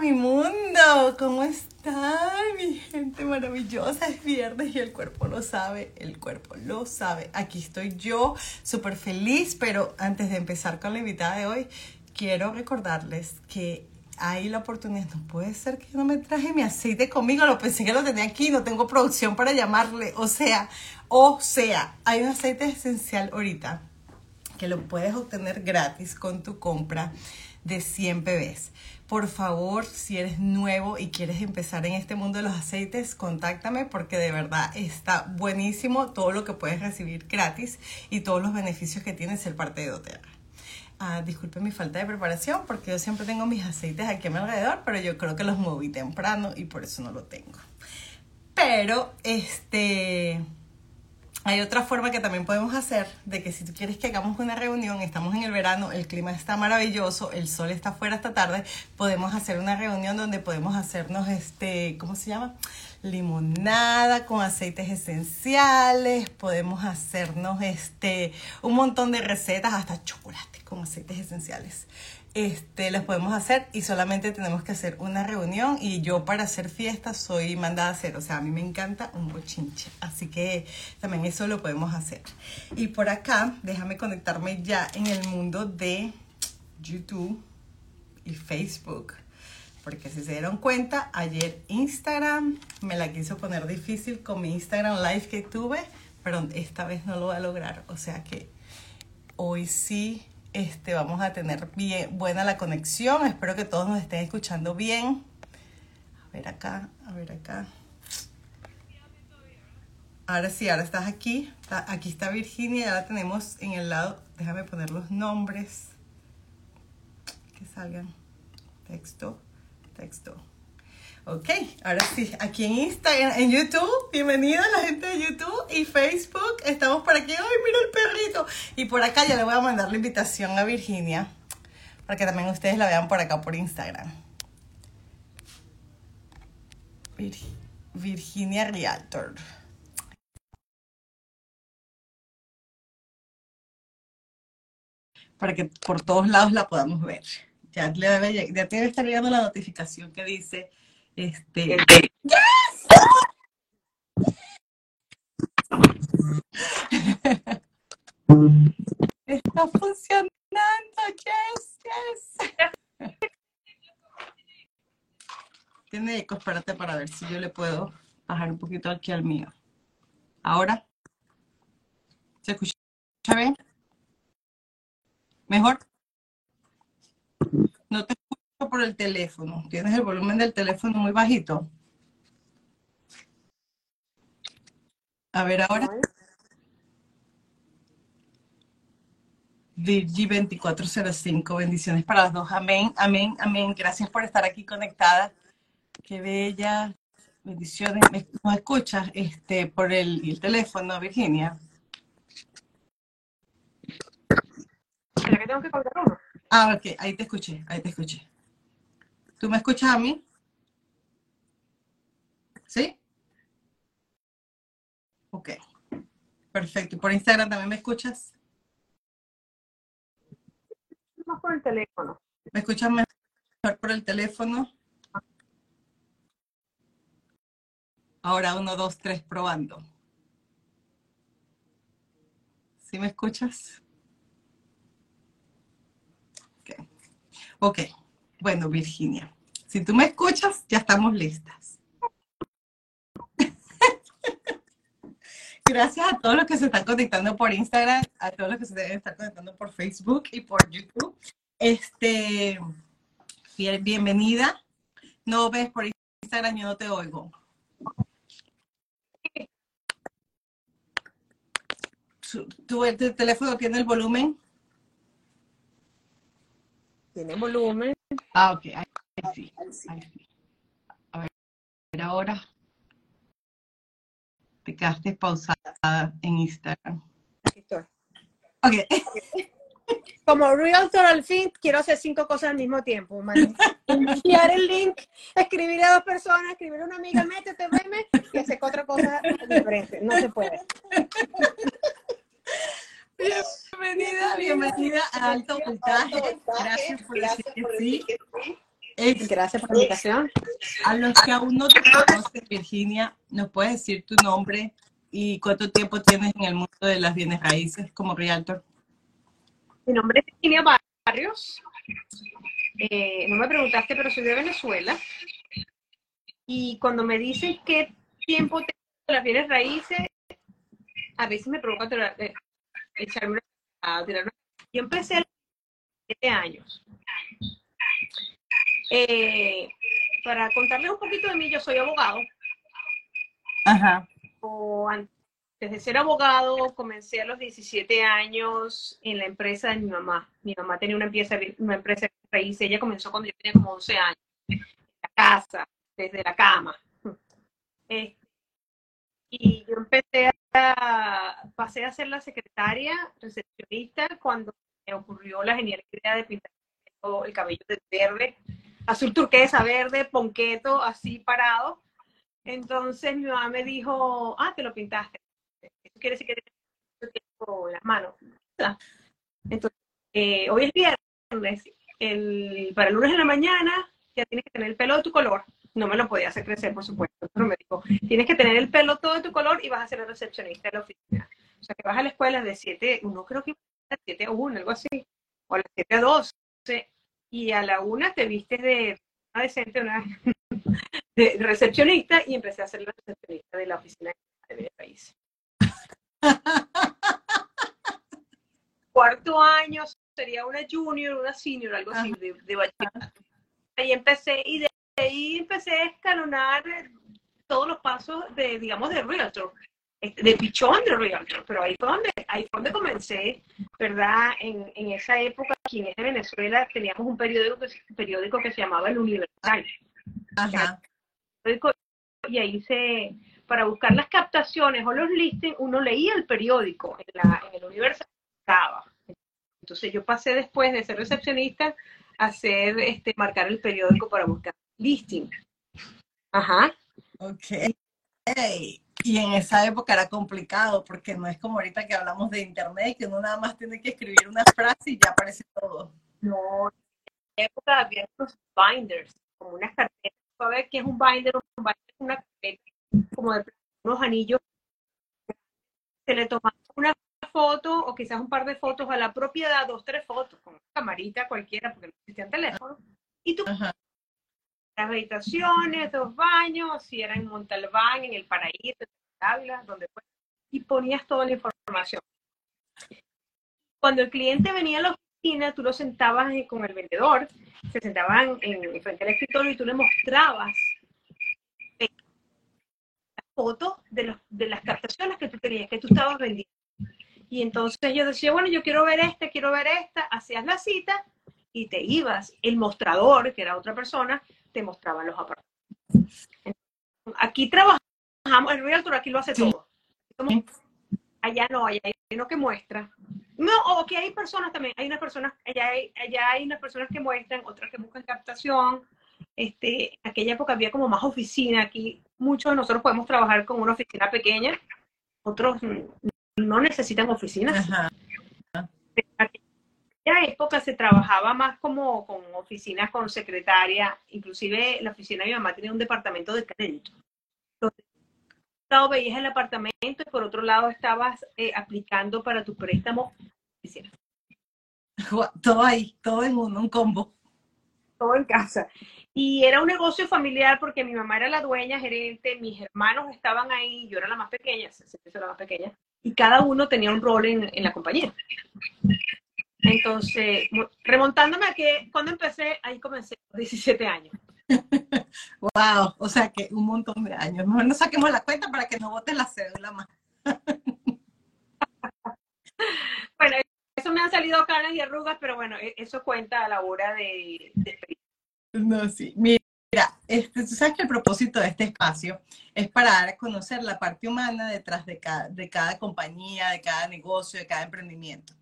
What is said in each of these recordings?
Mi mundo, ¿cómo están mi gente maravillosa? Es viernes y el cuerpo lo sabe, el cuerpo lo sabe. Aquí estoy yo, súper feliz, pero antes de empezar con la invitada de hoy, quiero recordarles que hay la oportunidad, no puede ser que yo no me traje mi aceite conmigo, lo pensé que lo tenía aquí, no tengo producción para llamarle, o sea, o sea, hay un aceite esencial ahorita que lo puedes obtener gratis con tu compra de 100 bebés. Por favor, si eres nuevo y quieres empezar en este mundo de los aceites, contáctame porque de verdad está buenísimo todo lo que puedes recibir gratis y todos los beneficios que tiene ser parte de doTERRA. Ah, disculpen mi falta de preparación porque yo siempre tengo mis aceites aquí a mi alrededor, pero yo creo que los moví temprano y por eso no lo tengo. Pero, este, hay otra forma que también podemos hacer de que si tú quieres que hagamos una reunión, estamos en el verano, el clima está maravilloso, el sol está fuera esta tarde, podemos hacer una reunión donde podemos hacernos este, ¿cómo se llama? Limonada con aceites esenciales, podemos hacernos este un montón de recetas, hasta chocolate con aceites esenciales este, las podemos hacer y solamente tenemos que hacer una reunión y yo para hacer fiestas soy mandada a hacer, o sea, a mí me encanta un bochinche, así que también eso lo podemos hacer. Y por acá, déjame conectarme ya en el mundo de YouTube y Facebook, porque si se dieron cuenta, ayer Instagram me la quiso poner difícil con mi Instagram Live que tuve, pero esta vez no lo voy a lograr, o sea que hoy sí este, vamos a tener bien buena la conexión. Espero que todos nos estén escuchando bien. A ver acá, a ver acá. Ahora sí, ahora estás aquí. aquí está Virginia, ya la tenemos en el lado. Déjame poner los nombres. Que salgan. Texto, texto. Ok, ahora sí, aquí en Instagram, en YouTube, bienvenida a la gente de YouTube y Facebook. Estamos por aquí, ay, mira el perrito. Y por acá ya le voy a mandar la invitación a Virginia, para que también ustedes la vean por acá por Instagram. Virginia Realtor. Para que por todos lados la podamos ver. Ya, le debe, ya te debe estar llegando la notificación que dice este. ¡Yes! Está funcionando, yes, yes. Tiene eco, espérate para ver si yo le puedo bajar un poquito aquí al mío. Ahora. ¿Se escucha bien? ¿Mejor? No te por el teléfono. Tienes el volumen del teléfono muy bajito. A ver ahora. Virgi 2405, bendiciones para las dos. Amén, amén, amén. Gracias por estar aquí conectada. Qué bella. Bendiciones. ¿Nos escuchas este, por el, el teléfono, Virginia? ¿Será que tengo que colgar uno? Ah, ok, ahí te escuché, ahí te escuché. ¿Tú me escuchas a mí? ¿Sí? Ok. Perfecto. ¿Y por Instagram también me escuchas? Más por el teléfono. ¿Me escuchas mejor por el teléfono? Ahora, uno, dos, tres, probando. ¿Sí me escuchas? Ok. Ok. Bueno, Virginia, si tú me escuchas, ya estamos listas. Gracias a todos los que se están conectando por Instagram, a todos los que se deben estar conectando por Facebook y por YouTube. Este, bienvenida. No ves por Instagram, yo no te oigo. ¿Tu, tu teléfono tiene el volumen? Tiene volumen. Ah, ok, ahí, sí, A ver, ahora te quedaste pausada en Instagram. Aquí estoy. Ok. Como realtor al fin, quiero hacer cinco cosas al mismo tiempo. Enviar el link, escribir a dos personas, escribir a una amiga, métete, veme, y hacer otra cosa diferente. No se puede. Bienvenida, bienvenida a Alto Voltaje. Gracias por decir que sí. Gracias por la invitación. A los que aún no te conocen, Virginia, ¿nos puedes decir tu nombre y cuánto tiempo tienes en el mundo de las bienes raíces como realtor? Mi nombre es Virginia Barrios. Eh, no me preguntaste, pero soy de Venezuela. Y cuando me dicen qué tiempo tengo en las bienes raíces, a veces me eh, echarme a tirar Yo empecé a los 7 años. Eh, para contarles un poquito de mí, yo soy abogado. Ajá. antes de ser abogado, comencé a los 17 años en la empresa de mi mamá. Mi mamá tenía una empresa, una empresa de raíz. Ella comenzó cuando yo tenía como 11 años. En la casa, desde la cama. Este, y yo empecé a, pasé a ser la secretaria recepcionista cuando me ocurrió la genial idea de pintar el cabello de verde azul turquesa, verde, ponqueto, así parado. Entonces mi mamá me dijo, ah, te lo pintaste. Eso quiere decir que tienes tiempo en las manos. Entonces, eh, hoy es viernes, el, para el lunes de la mañana ya tienes que tener el pelo de tu color. No me lo podía hacer crecer, por supuesto, pero me dijo, tienes que tener el pelo todo de tu color y vas a ser el recepcionista de la oficina. O sea, que vas a la escuela de 7, uno creo que a 7 a 1, algo así, o a las 7 a 12 y a la una te viste de una decente, una de recepcionista y empecé a ser la recepcionista de la oficina de mi país. Cuarto año sería una junior, una senior, algo así, de, de Ahí empecé y de ahí empecé a escalonar todos los pasos de, digamos, de realtor. Este, de pichón de Realtor, pero ahí fue donde, ahí fue donde comencé, ¿verdad? En, en esa época, aquí en Venezuela, teníamos un periódico que, periódico que se llamaba El Universal. Ajá. Y ahí se, para buscar las captaciones o los listings, uno leía el periódico en, la, en el Universal. Entonces yo pasé después de ser recepcionista a hacer, este, marcar el periódico para buscar listing. Ajá. Ok. Y en esa época era complicado porque no es como ahorita que hablamos de internet, que uno nada más tiene que escribir una frase y ya aparece todo. No, en época había unos binders, como unas carpetas. ¿Sabes qué es un binder? Un binder es una carpeta como de unos anillos. Se le tomaba una foto o quizás un par de fotos a la propiedad, dos, tres fotos, con una camarita cualquiera, porque no existían teléfonos. Y tú habitaciones, dos baños, si era en Montalbán, en el Paraíso, en Ávila, donde fue, y ponías toda la información. Cuando el cliente venía a la oficina, tú lo sentabas con el vendedor, se sentaban en, frente al escritorio y tú le mostrabas las fotos de, de las captaciones que tú tenías, que tú estabas vendiendo. Y entonces yo decía, bueno, yo quiero ver esta, quiero ver esta, hacías la cita y te ibas. El mostrador, que era otra persona, te mostraban los apartamentos. Aquí trabajamos, el Realtor aquí lo hace todo. Allá no, allá hay uno que muestra. No, o que hay personas también, hay unas personas, allá hay, allá hay unas personas que muestran, otras que buscan captación. Este, en aquella época había como más oficina, aquí muchos de nosotros podemos trabajar con una oficina pequeña, otros no necesitan oficinas aquella época se trabajaba más como con oficinas con secretaria, inclusive la oficina de mi mamá tenía un departamento de crédito. Entonces, por un lado veías el apartamento y por otro lado estabas eh, aplicando para tu préstamo. Todo ahí, todo en uno, un combo. Todo en casa. Y era un negocio familiar porque mi mamá era la dueña, gerente, mis hermanos estaban ahí, yo era la más pequeña, se la más pequeña, y cada uno tenía un rol en, en la compañía. Entonces, remontándome a que cuando empecé, ahí comencé, 17 años. wow, o sea que un montón de años. Mejor no saquemos la cuenta para que no voten la cédula más. bueno, eso me han salido caras y arrugas, pero bueno, e-, eso cuenta a la hora de, No, sí. Mira, este, tú sabes que el propósito de este espacio es para dar a conocer la parte humana detrás de cada, de cada compañía, de cada negocio, de cada emprendimiento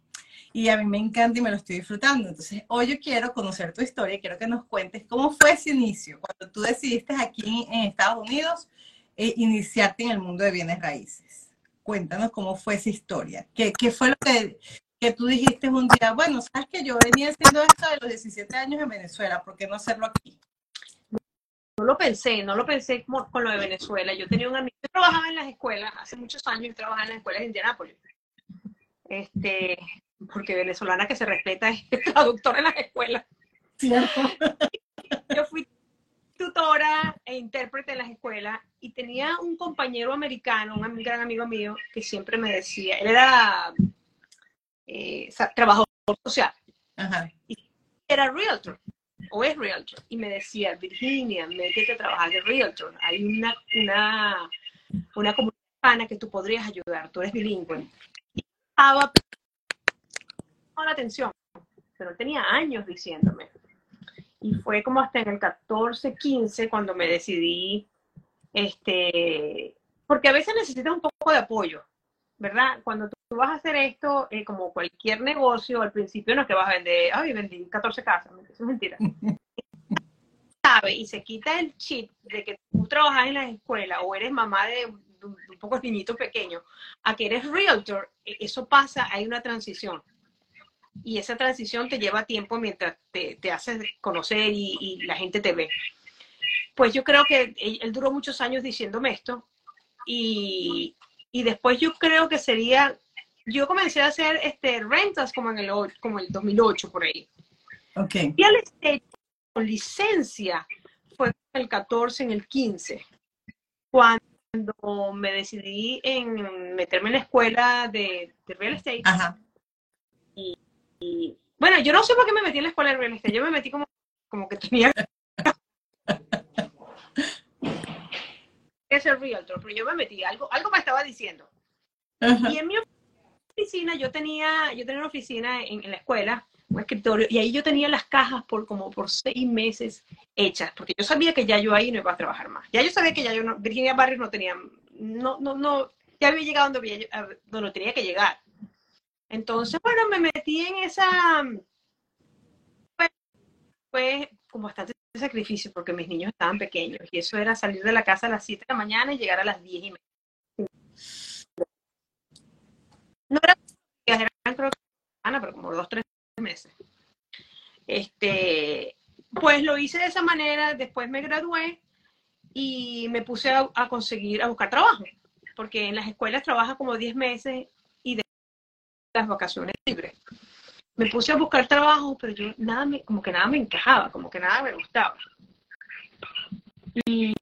y a mí me encanta y me lo estoy disfrutando. Entonces, hoy yo quiero conocer tu historia, quiero que nos cuentes cómo fue ese inicio, cuando tú decidiste aquí en Estados Unidos eh, iniciarte en el mundo de bienes raíces. Cuéntanos cómo fue esa historia. ¿Qué, fue lo que, que, tú dijiste un día? Bueno, sabes que yo venía haciendo esto de los 17 años en Venezuela, ¿por qué no hacerlo aquí? no lo pensé, no lo pensé como con lo de Venezuela. Yo tenía un amigo, yo trabajaba en las escuelas, hace muchos años yo trabajaba en las escuelas de Indianápolis. Este, porque venezolana que se respeta es traductora en las escuelas. Yo fui tutora e intérprete en las escuelas y tenía un compañero americano, un gran amigo mío, que siempre me decía, él era eh, trabajador social. Y era realtor o es realtor. Y me decía, Virginia, métete a trabajar de realtor. Hay una, una, una comunidad que tú podrías ayudar, tú eres bilingüe. Y estaba la atención, pero tenía años diciéndome. Y fue como hasta en el 14, 15 cuando me decidí, este, porque a veces necesitas un poco de apoyo, ¿verdad? Cuando tú vas a hacer esto, eh, como cualquier negocio, al principio no es que vas a vender, ay, vendí 14 casas, eso es mentira. Sabe y se quita el chip de que tú trabajas en la escuela o eres mamá de un, un poco niñito pequeño, a que eres realtor, e, eso pasa, hay una transición y esa transición te lleva tiempo mientras te, te haces conocer y, la gente te ve. Pues yo creo que él, duró muchos años diciéndome esto y, y, después yo creo que sería, yo comencé a hacer este, rentas como en el, como el 2008 por ahí. Okay. Y al estate con licencia fue el 14, en el 15, cuando me decidí en meterme en la escuela de, de real estate. Ajá. Y, bueno, yo no sé por qué me metí en la escuela de real estate. Yo me metí como, como que tenía que ser realtor, pero yo me metí, algo, algo me estaba diciendo. Y en mi oficina, yo tenía, yo tenía una oficina en, la escuela, un escritorio, y ahí yo tenía las cajas por como por seis meses hechas, porque yo sabía que ya yo ahí no iba a trabajar más. Ya yo sabía que ya yo no, Virginia Barrios no tenía, no, no, no, ya había llegado donde, había, donde tenía que llegar. Entonces, bueno, me metí en esa... Fue, como bastante sacrificio porque mis niños estaban pequeños y eso era salir de la casa a las 7 de la mañana y llegar a las 10 y media. No era, eran que pero como dos, tres meses. Este, pues lo hice de esa manera, después me gradué y me puse a, a conseguir, a buscar trabajo, porque en las escuelas trabaja como 10 meses las vacaciones libres. Me puse a buscar trabajo, pero yo nada me, como que nada me encajaba, como que nada me gustaba. Y,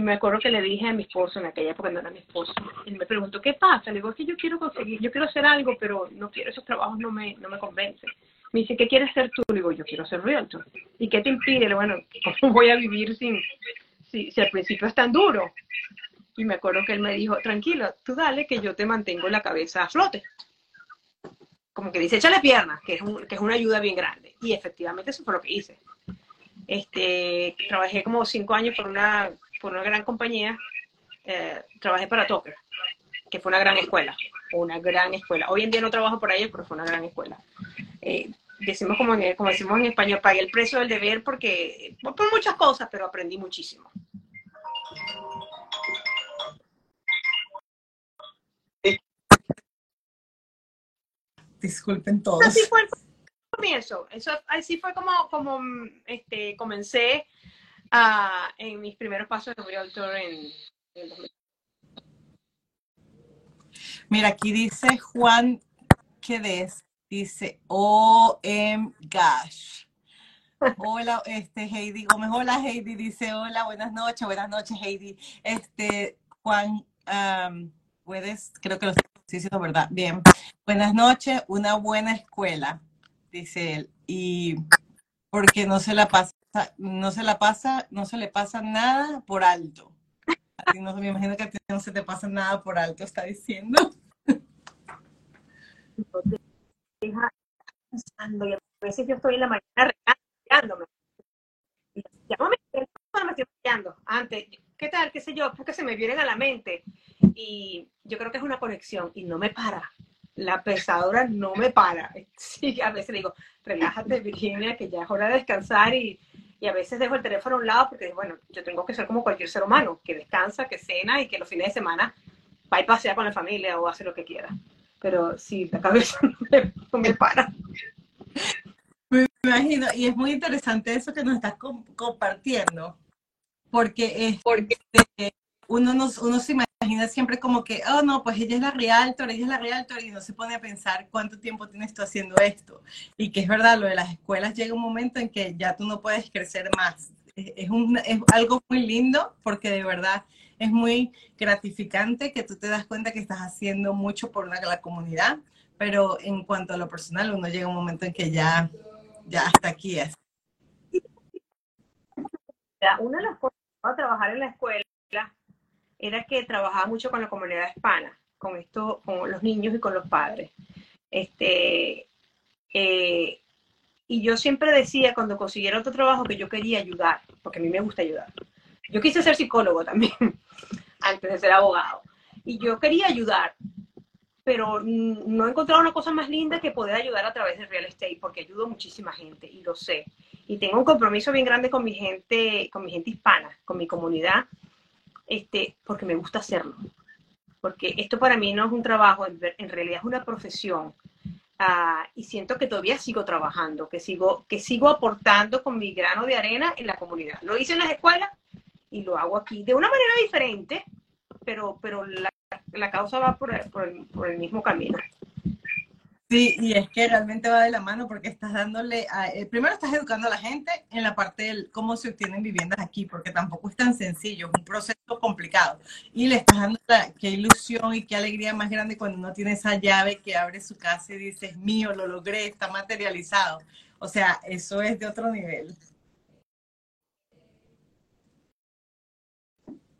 me acuerdo que le dije a mi esposo, en aquella época no era mi esposo, y me preguntó, ¿qué pasa? Le digo, es que yo quiero conseguir, yo quiero hacer algo, pero no quiero, esos trabajos no me, no me convencen. Me dice, ¿qué quieres ser tú? Le digo, yo quiero ser realtor. ¿Y qué te impide? Le digo, bueno, ¿cómo voy a vivir sin, si, si al principio es tan duro? Y me acuerdo que él me dijo, tranquilo, tú dale que yo te mantengo la cabeza a flote como que dice, échale piernas, que es, que es una ayuda bien grande. Y efectivamente eso fue lo que hice. Este, trabajé como cinco años por una, por una gran compañía, eh, trabajé para Toker, que fue una gran escuela, una gran escuela. Hoy en día no trabajo por ahí, pero fue una gran escuela. Eh, decimos como, como decimos en español, pagué el precio del deber porque, por muchas cosas, pero aprendí muchísimo. Disculpen todos. Así fue el comienzo. Eso, así fue como, como este, comencé uh, en mis primeros pasos de realtor en, en Mira, aquí dice Juan Quedes, dice OM Gosh. Hola, este Heidi Gómez. Hola Heidi, dice hola, buenas noches, buenas noches Heidi. Este Juan, um, puedes, creo que lo Sí, sí, es verdad. Bien. Buenas noches, una buena escuela, dice él. Y porque no se la pasa, no se la pasa, no se le pasa nada por alto. No, me imagino que no se te pasa nada por alto, está diciendo. pensando, y a veces yo estoy en la mañana regándome. Y llámame, me estoy rayando. Antes, ¿qué tal? ¿Qué sé yo? Porque se me vienen a la mente y yo creo que es una conexión y no me para. La pesadora no me para. Sí, a veces digo, relájate Virginia, que ya es hora de descansar y, y a veces dejo el teléfono a un lado porque, bueno, yo tengo que ser como cualquier ser humano, que descansa, que cena y que los fines de semana va y pasea con la familia o hace lo que quiera. Pero sí, la cabeza no me, para. Me imagino, y es muy interesante eso que nos estás compartiendo, porque, es, porque uno, nos, uno se imagina siempre como que, oh no, pues ella es la realtor, ella es la realtor y no se pone a pensar cuánto tiempo tienes tú haciendo esto. Y que es verdad, lo de las escuelas llega un momento en que ya tú no puedes crecer más. Es, un, es algo muy lindo porque de verdad es muy gratificante que tú te das cuenta que estás haciendo mucho por una, la comunidad, pero en cuanto a lo personal, uno llega un momento en que ya, ya hasta aquí es. Una de las cosas a trabajar en la escuela era que trabajaba mucho con la comunidad hispana, con esto, con los niños y con los padres. Este, eh, y yo siempre decía cuando consiguiera otro trabajo que yo quería ayudar, porque a mí me gusta ayudar. Yo quise ser psicólogo también, antes de ser abogado. Y yo quería ayudar, pero no he encontrado una cosa más linda que poder ayudar a través del real estate, porque ayudo muchísima gente y lo sé. Y tengo un compromiso bien grande con mi gente, con mi gente hispana, con mi comunidad, este, porque me gusta hacerlo. Porque esto para mí no es un trabajo, en realidad es una profesión. Ah, y siento que todavía sigo trabajando, que sigo, que sigo aportando con mi grano de arena en la comunidad. Lo hice en las escuelas y lo hago aquí de una manera diferente, pero, pero la, causa va por por, por el mismo camino. Sí, y es que realmente va de la mano porque estás dándole, a, eh, primero estás educando a la gente en la parte del cómo se obtienen viviendas aquí, porque tampoco es tan sencillo, es un proceso complicado. Y le estás dando la, qué ilusión y qué alegría más grande cuando uno tiene esa llave que abre su casa y dices, mío, lo logré, está materializado. O sea, eso es de otro nivel.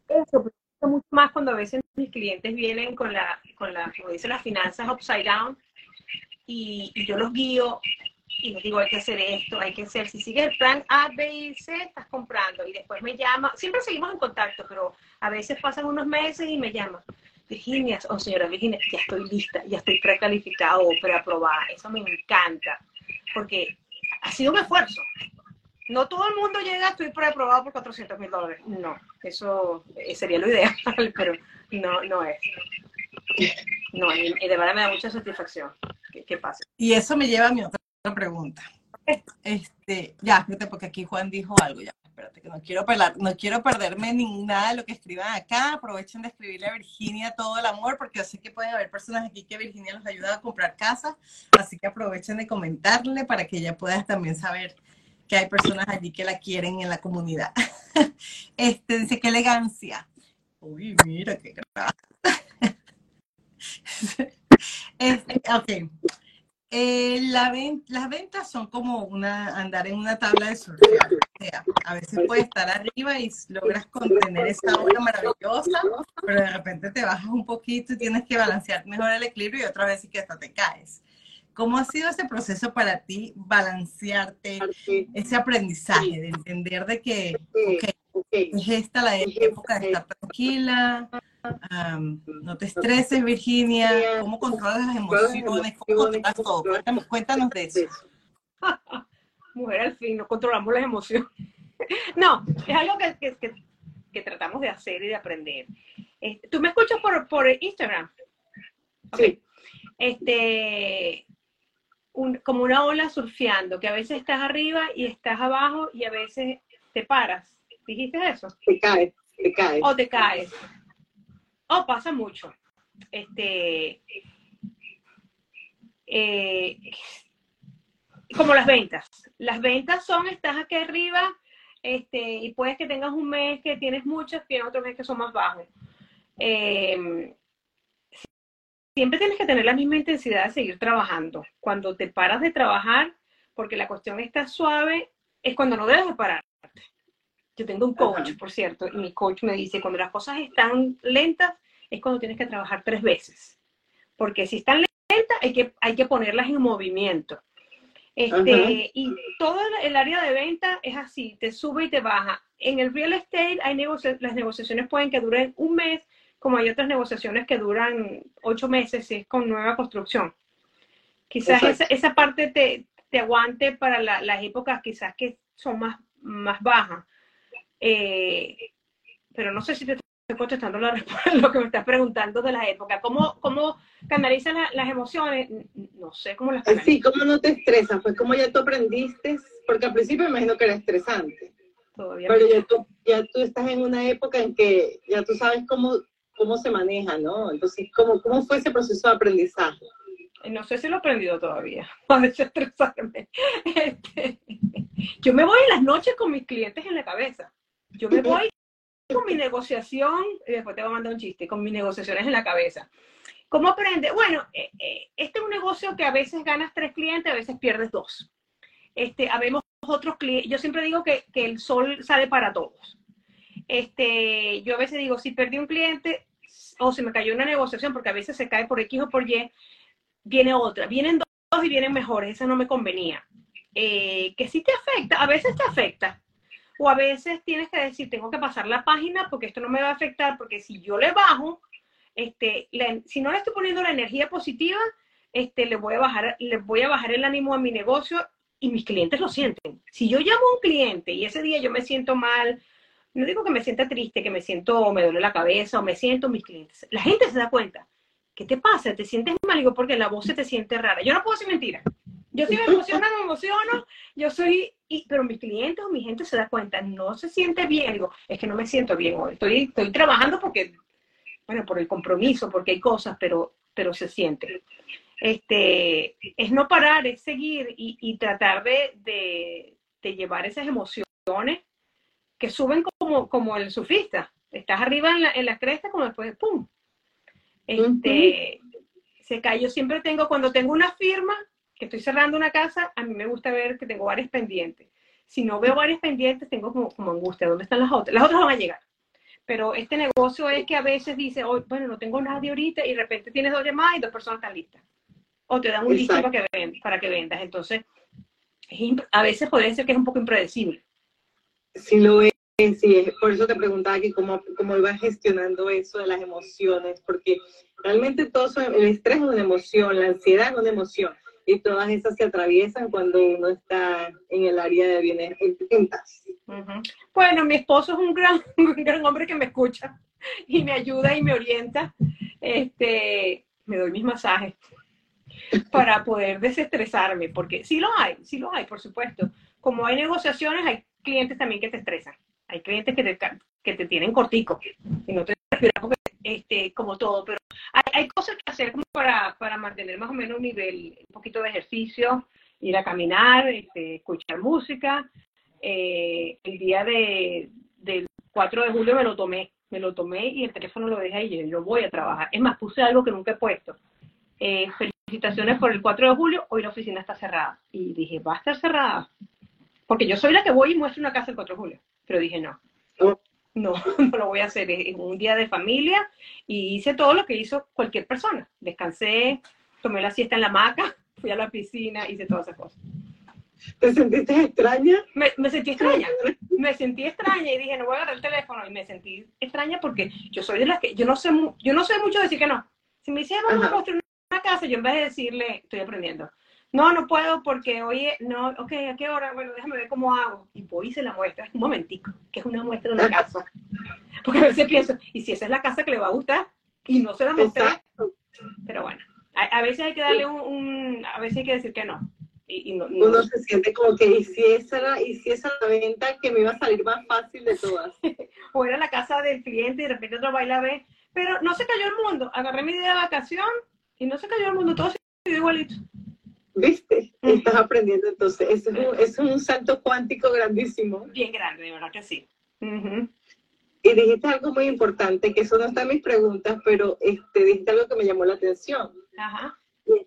Eso, mucho más cuando a veces mis clientes vienen con la, con la, como dice, las finanzas upside down y, yo los guío y les digo, hay que hacer esto, hay que hacer, si sigues el plan A, B y C, estás comprando. Y después me llama, siempre seguimos en contacto, pero a veces pasan unos meses y me llama. Virginia, o oh, señora Virginia, ya estoy lista, ya estoy precalificado o preaprobada. Eso me encanta, porque ha sido un esfuerzo. No todo el mundo llega, estoy preaprobado por 400 mil dólares. No, eso eh, sería lo ideal, pero no, no es. No, y de verdad me da mucha satisfacción que, pase. Y eso me lleva a mi otra pregunta. Este, ya, espérate, porque aquí Juan dijo algo, ya, espérate, que no quiero, perder, no quiero perderme ni nada de lo que escriban acá. Aprovechen de escribirle a Virginia todo el amor, porque yo sé que pueden haber personas aquí que Virginia los ayuda a comprar casa, así que aprovechen de comentarle para que ella pueda también saber que hay personas allí que la quieren en la comunidad. Este, dice, qué elegancia. Uy, mira, qué gracia. ok. Eh, la las ventas son como una, andar en una tabla de surfear. O sea, a veces puedes estar arriba y logras contener esa obra maravillosa, pero de repente te bajas un poquito y tienes que balancear mejor el equilibrio y otra vez sí que hasta te caes. ¿Cómo ha sido ese proceso para ti, balancearte, ese aprendizaje de entender de que, es esta la época de estar tranquila, no te estreses, Virginia. ¿Cómo controlas las emociones? ¿Cómo controlas todo? Cuéntanos, de eso. Mujer, al fin, no controlamos las emociones. no, es algo que, que, que, tratamos de hacer y de aprender. Este, ¿Tú me escuchas por, por Instagram? Sí. Este, como una ola surfeando, que a veces estás arriba y estás abajo y a veces te paras. ¿Dijiste eso? Te caes, te caes. O te caes. Oh, pasa mucho. Este, eh, como las ventas. Las ventas son, estás aquí arriba, este, y puedes que tengas un mes que tienes muchas, tienes otro mes que son más bajos. Eh, siempre tienes que tener la misma intensidad de seguir trabajando. Cuando te paras de trabajar, porque la cuestión está suave, es cuando no debes de pararte. Yo tengo un coach, por cierto, y mi coach me dice, cuando las cosas están lentas, es cuando tienes que trabajar tres veces. Porque si están lentas, hay que, hay que ponerlas en movimiento. Este, y todo el área de venta es así, te sube y te baja. En el real estate hay las negociaciones pueden que duren un mes, como hay otras negociaciones que duran ocho meses si es con nueva construcción. Quizás esa, parte te, te, aguante para las épocas quizás que son más, más bajas. Eh, pero no sé si te contestando la lo que me estás preguntando de la época. ¿Cómo, cómo canalizan las emociones? No sé cómo las canalizan. Sí, ¿cómo no te estresas? Pues como ya tú aprendiste, porque al principio me imagino que era estresante. Todavía Pero ya tú, ya tú estás en una época en que ya tú sabes cómo, cómo se maneja, ¿no? Entonces, ¿cómo, ¿cómo fue ese proceso de aprendizaje? No sé si lo he aprendido todavía, a desestresarme. Este, yo me voy en las noches con mis clientes en la cabeza. Yo me voy con mi negociación, y después te voy a mandar un chiste, con mis negociaciones en la cabeza. ¿Cómo aprende? Bueno, eh, eh, este es un negocio que a veces ganas tres clientes, a veces pierdes dos. Este, habemos otros clientes, yo siempre digo que, que, el sol sale para todos. Este, yo a veces digo, si perdí un cliente o se me cayó una negociación, porque a veces se cae por X o por Y, viene otra, vienen dos y vienen mejores, esa no me convenía. Eh, que sí te afecta, a veces te afecta, o a veces tienes que decir, tengo que pasar la página porque esto no me va a afectar, porque si yo le bajo, este, si no le estoy poniendo la energía positiva, este, le voy a bajar, le voy a bajar el ánimo a mi negocio y mis clientes lo sienten. Si yo llamo a un cliente y ese día yo me siento mal, no digo que me sienta triste, que me siento, me duele la cabeza o me siento mis clientes, la gente se da cuenta. ¿Qué te pasa? ¿Te sientes mal? Digo, porque la voz se te siente rara. Yo no puedo decir mentira. Yo si me emociono, me emociono, yo soy, y, pero mis clientes o mi gente se da cuenta, no se siente bien. Digo, es que no me siento bien hoy. Estoy, estoy trabajando porque, bueno, por el compromiso, porque hay cosas, pero, pero se siente. Este, es no parar, es seguir y, y tratar de, de, de, llevar esas emociones que suben como, como el surfista. Estás arriba en la, en la cresta, como después, ¡pum! Este, uh -huh. se cae. Yo siempre tengo, cuando tengo una firma, que estoy cerrando una casa, a mí me gusta ver que tengo varios pendientes. Si no veo varios pendientes, tengo como, como angustia. ¿Dónde están las otras? Las otras van a llegar. Pero este negocio es que a veces dice, oh, bueno, no tengo nadie ahorita y de repente tienes dos llamadas y dos personas están listas. O te dan un listo para que, vendas, para que vendas. Entonces, a veces puede ser que es un poco impredecible. Sí, lo es. Sí, por eso te preguntaba que cómo, cómo ibas gestionando eso de las emociones, porque realmente todo eso, el estrés es una emoción, la ansiedad es una emoción y todas esas se atraviesan cuando uno está en el área de bienes ventas. Uh. Bueno, mi esposo es un gran, un gran hombre que me escucha y me ayuda y me orienta. Este, me doy mis masajes para poder desestresarme, porque sí lo hay, sí lo hay, por supuesto. Como hay negociaciones, hay clientes también que te estresan. Hay clientes que te, que te tienen cortico y no te porque, este, como todo, pero hay, hay, cosas que hacer como para, para mantener más o menos un nivel, un poquito de ejercicio, ir a caminar, este, escuchar música. Eh, el día de, del 4 de julio me lo tomé, me lo tomé y el teléfono lo dejé ahí, yo voy a trabajar. Es más, puse algo que nunca he puesto. Eh, felicitaciones por el 4 de julio, hoy la oficina está cerrada. Y dije, va a estar cerrada. Porque yo soy la que voy y muestro una casa el 4 de julio. Pero dije, no, no, no lo voy a hacer. Es un día de familia y hice todo lo que hizo cualquier persona. Descansé, tomé la siesta en la hamaca, fui a la piscina, hice todas esas cosas. ¿Te sentiste extraña? Me, me, sentí extraña. Me sentí extraña y dije, no voy a agarrar el teléfono. Y me sentí extraña porque yo soy de las que, yo no sé, yo no sé mucho decir que no. Si me vamos a construir una casa, yo en vez de decirle, estoy aprendiendo. No, no puedo porque, oye, no, ok, ¿a qué hora? Bueno, déjame ver cómo hago. Y voy y se la muestra, un momentico, que es una muestra de una casa. Porque a veces pienso, ¿y si esa es la casa que le va a gustar? Y no se la mostré. Pero bueno, a, a, veces hay que darle un, un, a veces hay que decir que no. Y, y no, no. Uno se siente como que, ¿y si esa era, y si esa la venta que me iba a salir más fácil de todas? o era la casa del cliente y de repente otro baila ve. Pero no se cayó el mundo. Agarré mi día de vacación y no se cayó el mundo, todo se quedó igualito. ¿Viste? Estás aprendiendo entonces. Es un, es un salto cuántico grandísimo. Bien grande, de verdad que sí. Uh -huh. Y dijiste algo muy importante, que eso no está en mis preguntas, pero este, dijiste algo que me llamó la atención. Ajá.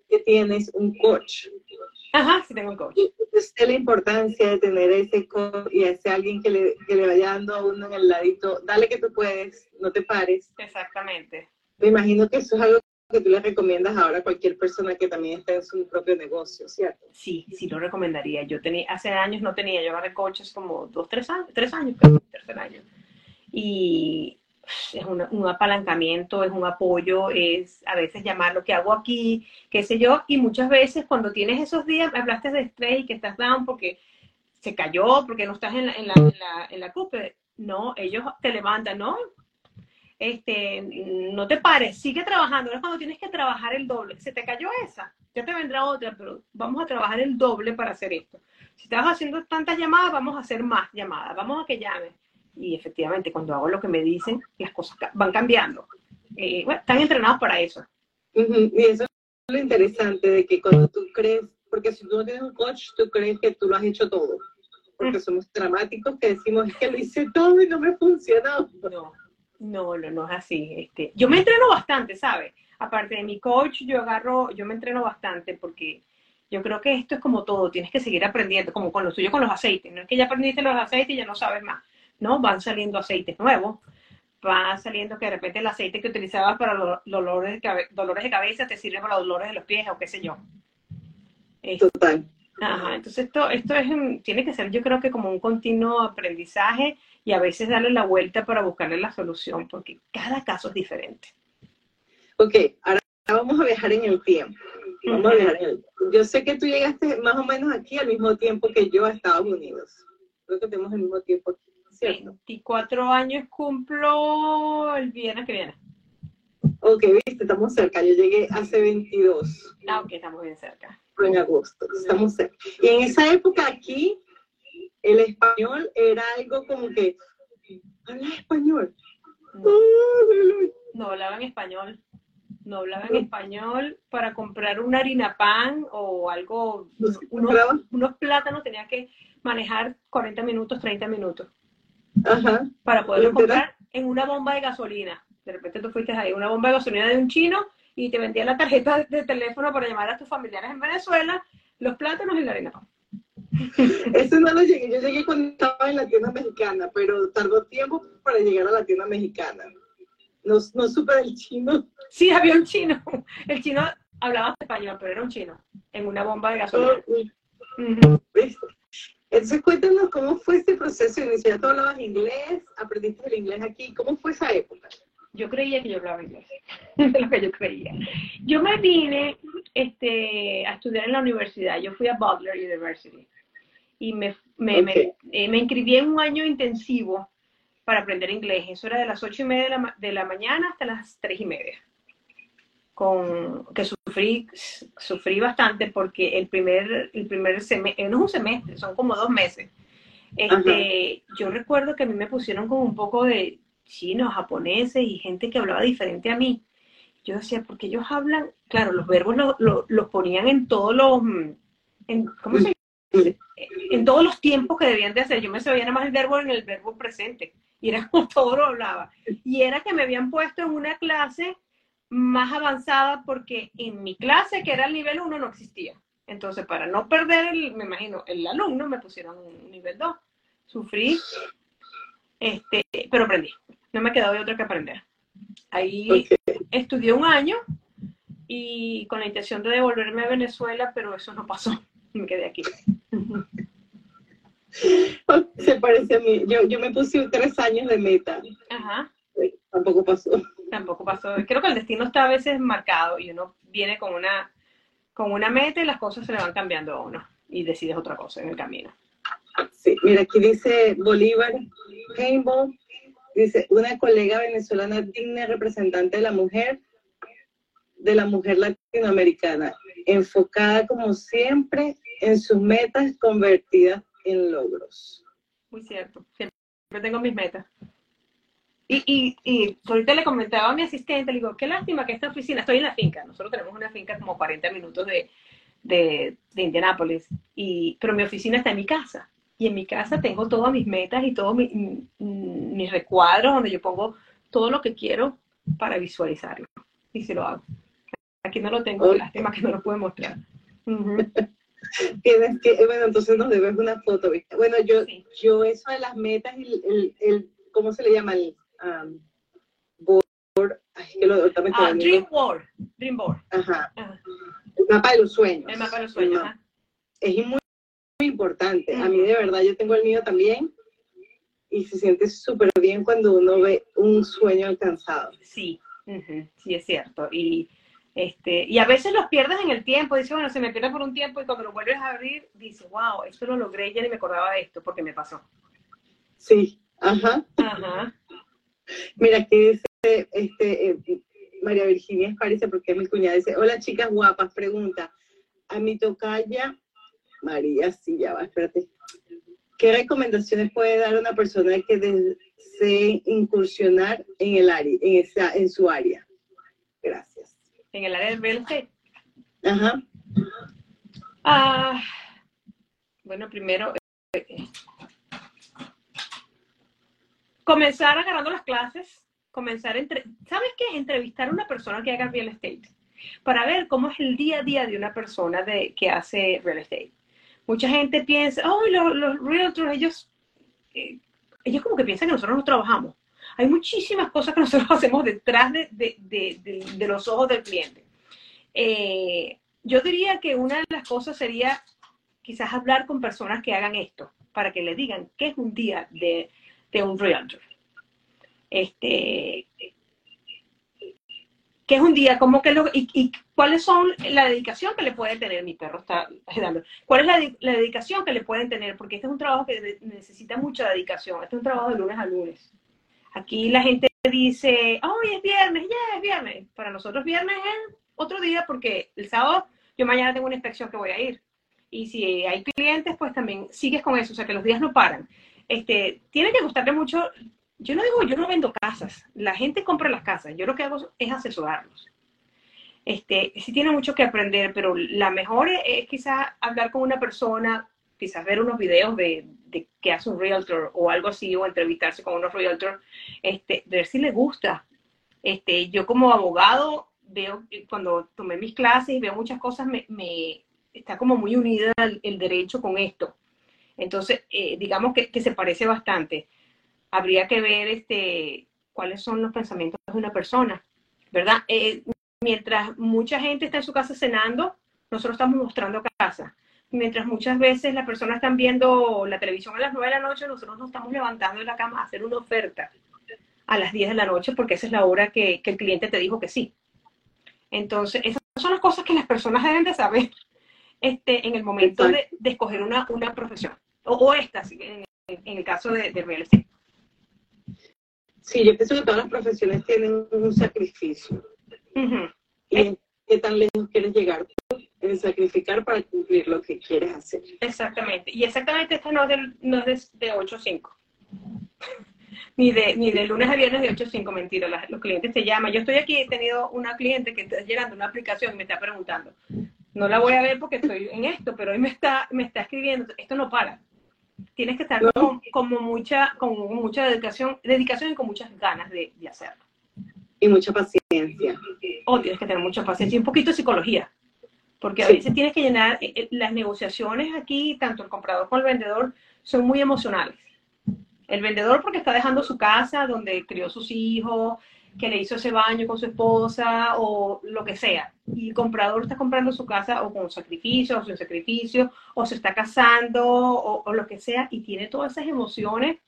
Que tienes un coach. Ajá, sí tengo un coach. Y sé la importancia de tener ese coach y ese alguien que le, que le vaya dando a uno en el ladito, dale que tú puedes, no te pares. Exactamente. Me imagino que eso es algo que tú le recomiendas ahora a cualquier persona que también está en su propio negocio, ¿cierto? Sí, sí lo recomendaría. Yo tenía, hace años no tenía, yo agarré coaches como dos, tres años, tres años, creo, tercer año. Y es un apalancamiento, es un apoyo, es a veces llamar lo que hago aquí, qué sé yo, y muchas veces cuando tienes esos días, hablaste de estrés y que estás down porque se cayó, porque no estás en la, en la, en la, en la cúpula. No, ellos te levantan, ¿no? Este, no te pares, sigue trabajando. Es cuando tienes que trabajar el doble. Se te cayó esa, ya te vendrá otra, pero vamos a trabajar el doble para hacer esto. si estabas haciendo tantas llamadas, vamos a hacer más llamadas, vamos a que llames. Y efectivamente, cuando hago lo que me dicen, las cosas van cambiando. Eh, bueno, están entrenados para eso. Y eso es lo interesante de que cuando tú crees, porque si tú no tienes un coach, tú crees que tú lo has hecho todo. Porque somos dramáticos que decimos es que lo hice todo y no me funcionó. No, no, no, no es así. Este, yo me entreno bastante, ¿sabes? Aparte de mi coach, yo agarro, yo me entreno bastante porque yo creo que esto es como todo, tienes que seguir aprendiendo, como con lo suyo con los aceites. No es que ya aprendiste los aceites y ya no sabes más. No, van saliendo aceites nuevos, va saliendo que de repente el aceite que utilizabas para los dolores de, dolores de cabeza te sirve para los dolores de los pies o qué sé yo. Total. Ajá, entonces esto, esto es, tiene que ser yo creo que como un continuo aprendizaje y a veces darle la vuelta para buscarle la solución, porque cada caso es diferente. Ok, ahora vamos a viajar en el tiempo. Vamos a viajar en el tiempo. Yo sé que tú llegaste más o menos aquí al mismo tiempo que yo a Estados Unidos. Creo que tenemos el mismo tiempo aquí, ¿cierto? 24 años cumplo el viernes que viene. Ok, viste, estamos cerca. Yo llegué hace 22. Ah, ok, estamos bien cerca. En agosto, estamos cerca. Y en esa época aquí, el español era algo como que, habla español. No, no hablaban español no hablaban español, para comprar una harina pan o algo, unos, plátanos tenía que manejar 40 minutos, 30 minutos. Para poderlo comprar en una bomba de gasolina. De repente tú fuiste ahí, una bomba de gasolina de un chino y te vendía la tarjeta de teléfono para llamar a tus familiares en Venezuela, los plátanos y la harina pan. Eso no lo llegué, yo llegué cuando estaba en la tienda mexicana, pero tardó tiempo para llegar a la tienda mexicana. No, no supe del chino. Sí, había un chino. El chino hablaba español, pero era un chino, en una bomba de gasolina. Oh, Entonces cuéntanos cómo fue este proceso inicial. ¿Tú hablabas inglés? ¿Aprendiste el inglés aquí? ¿Cómo fue esa época? Yo creía que yo hablaba inglés, es lo que yo creía. Yo me vine este, a estudiar en la universidad, yo fui a Butler University y me, me, me, eh, me inscribí en un año intensivo para aprender inglés. Eso era de las ocho y media de la, de la mañana hasta las tres y media. Con, que sufrí, sufrí bastante porque el primer, el primer semestre, no es un semestre, son como dos meses. Este, yo recuerdo que a mí me pusieron como un poco de chinos, japoneses y gente que hablaba diferente a mí. Yo decía, porque ellos hablan, claro, los verbos los ponían en todos los, en, ¿cómo se En todos los tiempos que debían de hacer. Yo me sabía nada más el verbo en el verbo presente y era como todo lo hablaba. Y era que me habían puesto en una clase más avanzada porque en mi clase, que era el nivel 1, no existía. Entonces, para no perder, el, me imagino, el alumno, me pusieron un nivel 2. Sufrí, este, pero aprendí. No me quedó de otra que aprender. Ahí estudié un año y con la intención de devolverme a Venezuela, pero eso no pasó. Me quedé aquí. Se parece a mí. Yo, yo me puse tres años de meta. Ajá. Tampoco pasó. Tampoco pasó. Creo que el destino está a veces marcado y uno viene con una, con una meta y las cosas se le van cambiando a uno y decides otra cosa en el camino. Sí, mira, aquí dice Bolívar Rainbow, dice, una colega venezolana digna representante de la mujer, de la mujer latinoamericana, enfocada como siempre en sus metas convertidas en logros. Muy cierto, siempre tengo mis metas. Y, y, y ahorita le comentaba a mi asistente, le digo, qué lástima que esta oficina, estoy en la finca, nosotros tenemos una finca como 40 minutos de, de, de Indianápolis, y, pero mi oficina está en mi casa. Y en mi casa tengo todas mis metas y todos mis recuadros donde yo pongo todo lo que quiero para visualizarlo. Y si lo hago. Aquí no lo tengo, lástima que no lo puedo mostrar. Tienes que, bueno, entonces nos debes una foto. Bueno, yo, yo eso de las metas, el, el, el ¿cómo se le llama? El um, board, ay, que lo, ah, dream board, dream board. Ajá. El mapa de los sueños. El mapa de los sueños, Es muy, muy importante. A mí de verdad, yo tengo el mío también y se siente súper bien cuando uno ve un sueño alcanzado. Sí, sí es cierto. Y este, y a veces los pierdes en el tiempo, dice, bueno, se me pierde por un tiempo y cuando lo vuelves a abrir, dice, wow, esto lo logré, ya ni me acordaba de esto porque me pasó. Sí, ajá. Ajá. Mira, aquí dice este, eh, María Virginia Esparice, porque es mi cuñada, dice, hola chicas guapas, pregunta, a mi tocaya María, sí, ya va, espérate. ¿Qué recomendaciones puede dar una persona que desee incursionar en el área, en, esa, en su área? En el área del real estate. Ajá. Ah, bueno, primero, eh, comenzar agarrando las clases, comenzar, entre, ¿sabes qué? Entrevistar a una persona que haga real estate para ver cómo es el día a día de una persona de, que hace real estate. Mucha gente piensa, oh, los, los realtors, ellos, eh, ellos como que piensan que nosotros no trabajamos. Hay muchísimas cosas que nosotros hacemos detrás de, los ojos del cliente. Eh, yo diría que una de las cosas sería quizás hablar con personas que hagan esto, para que le digan qué es un día de, un realtor. Este, ¿Qué es un día? ¿Cómo que lo, y, cuáles son la dedicación que le puede tener? Mi perro está dando. ¿Cuál es la, la, dedicación que le pueden tener? Porque este es un trabajo que necesita mucha dedicación. Este es un trabajo de lunes a lunes. Aquí la gente dice, hoy es viernes, ya es viernes. Para nosotros viernes es otro día porque el sábado yo mañana tengo una inspección que voy a ir. Y si hay clientes, pues también sigues con eso. O sea que los días no paran. Este, tiene que gustarle mucho yo no digo, yo no vendo casas, la gente compra las casas, yo lo que hago es asesorarlos. Este, sí tiene mucho que aprender, pero la mejor es, quizás hablar con una persona, quizás ver unos videos de, de que hace un realtor o algo así, o entrevistarse con unos realtor, este, ver si le gusta. Este, yo como abogado veo, cuando tomé mis clases y veo muchas cosas, me, me está como muy unida el, el derecho con esto. Entonces, eh, digamos que, que se parece bastante habría que ver este, cuáles son los pensamientos de una persona, ¿verdad? Eh, mientras mucha gente está en su casa cenando, nosotros estamos mostrando casa. Mientras muchas veces las personas están viendo la televisión a las 9 de la noche, nosotros nos estamos levantando de la cama a hacer una oferta a las 10 de la noche porque esa es la hora que, que el cliente te dijo que sí. Entonces, esas son las cosas que las personas deben de saber este, en el momento de, de, escoger una, una profesión. O, o esta, en, en, el caso de, de real estate. Sí, yo pienso que todas las profesiones tienen un sacrificio. Uh -huh. ¿Y qué tan lejos quieres llegar en sacrificar para cumplir lo que quieres hacer? Exactamente. Y exactamente esta no es de, no es de, de 8 a 5. ni, de, ni de lunes a viernes de 8 a 5, mentira. Las, los clientes te llaman. Yo estoy aquí, he tenido una cliente que está llenando una aplicación y me está preguntando. No la voy a ver porque estoy en esto, pero hoy me está, me está escribiendo. Esto no para tienes que estar no. con, como mucha, con mucha dedicación, dedicación y con muchas ganas de, de, hacerlo. Y mucha paciencia. O tienes que tener mucha paciencia y un poquito de psicología. Porque a veces tienes que llenar, eh, las negociaciones aquí, tanto el comprador como el vendedor, son muy emocionales. El vendedor porque está dejando su casa donde crió sus hijos, que le hizo ese baño con su esposa o lo que sea. Y el comprador está comprando su casa o con sacrificio o sin sacrificio, o se está casando o, o, lo que sea, y tiene todas esas emociones.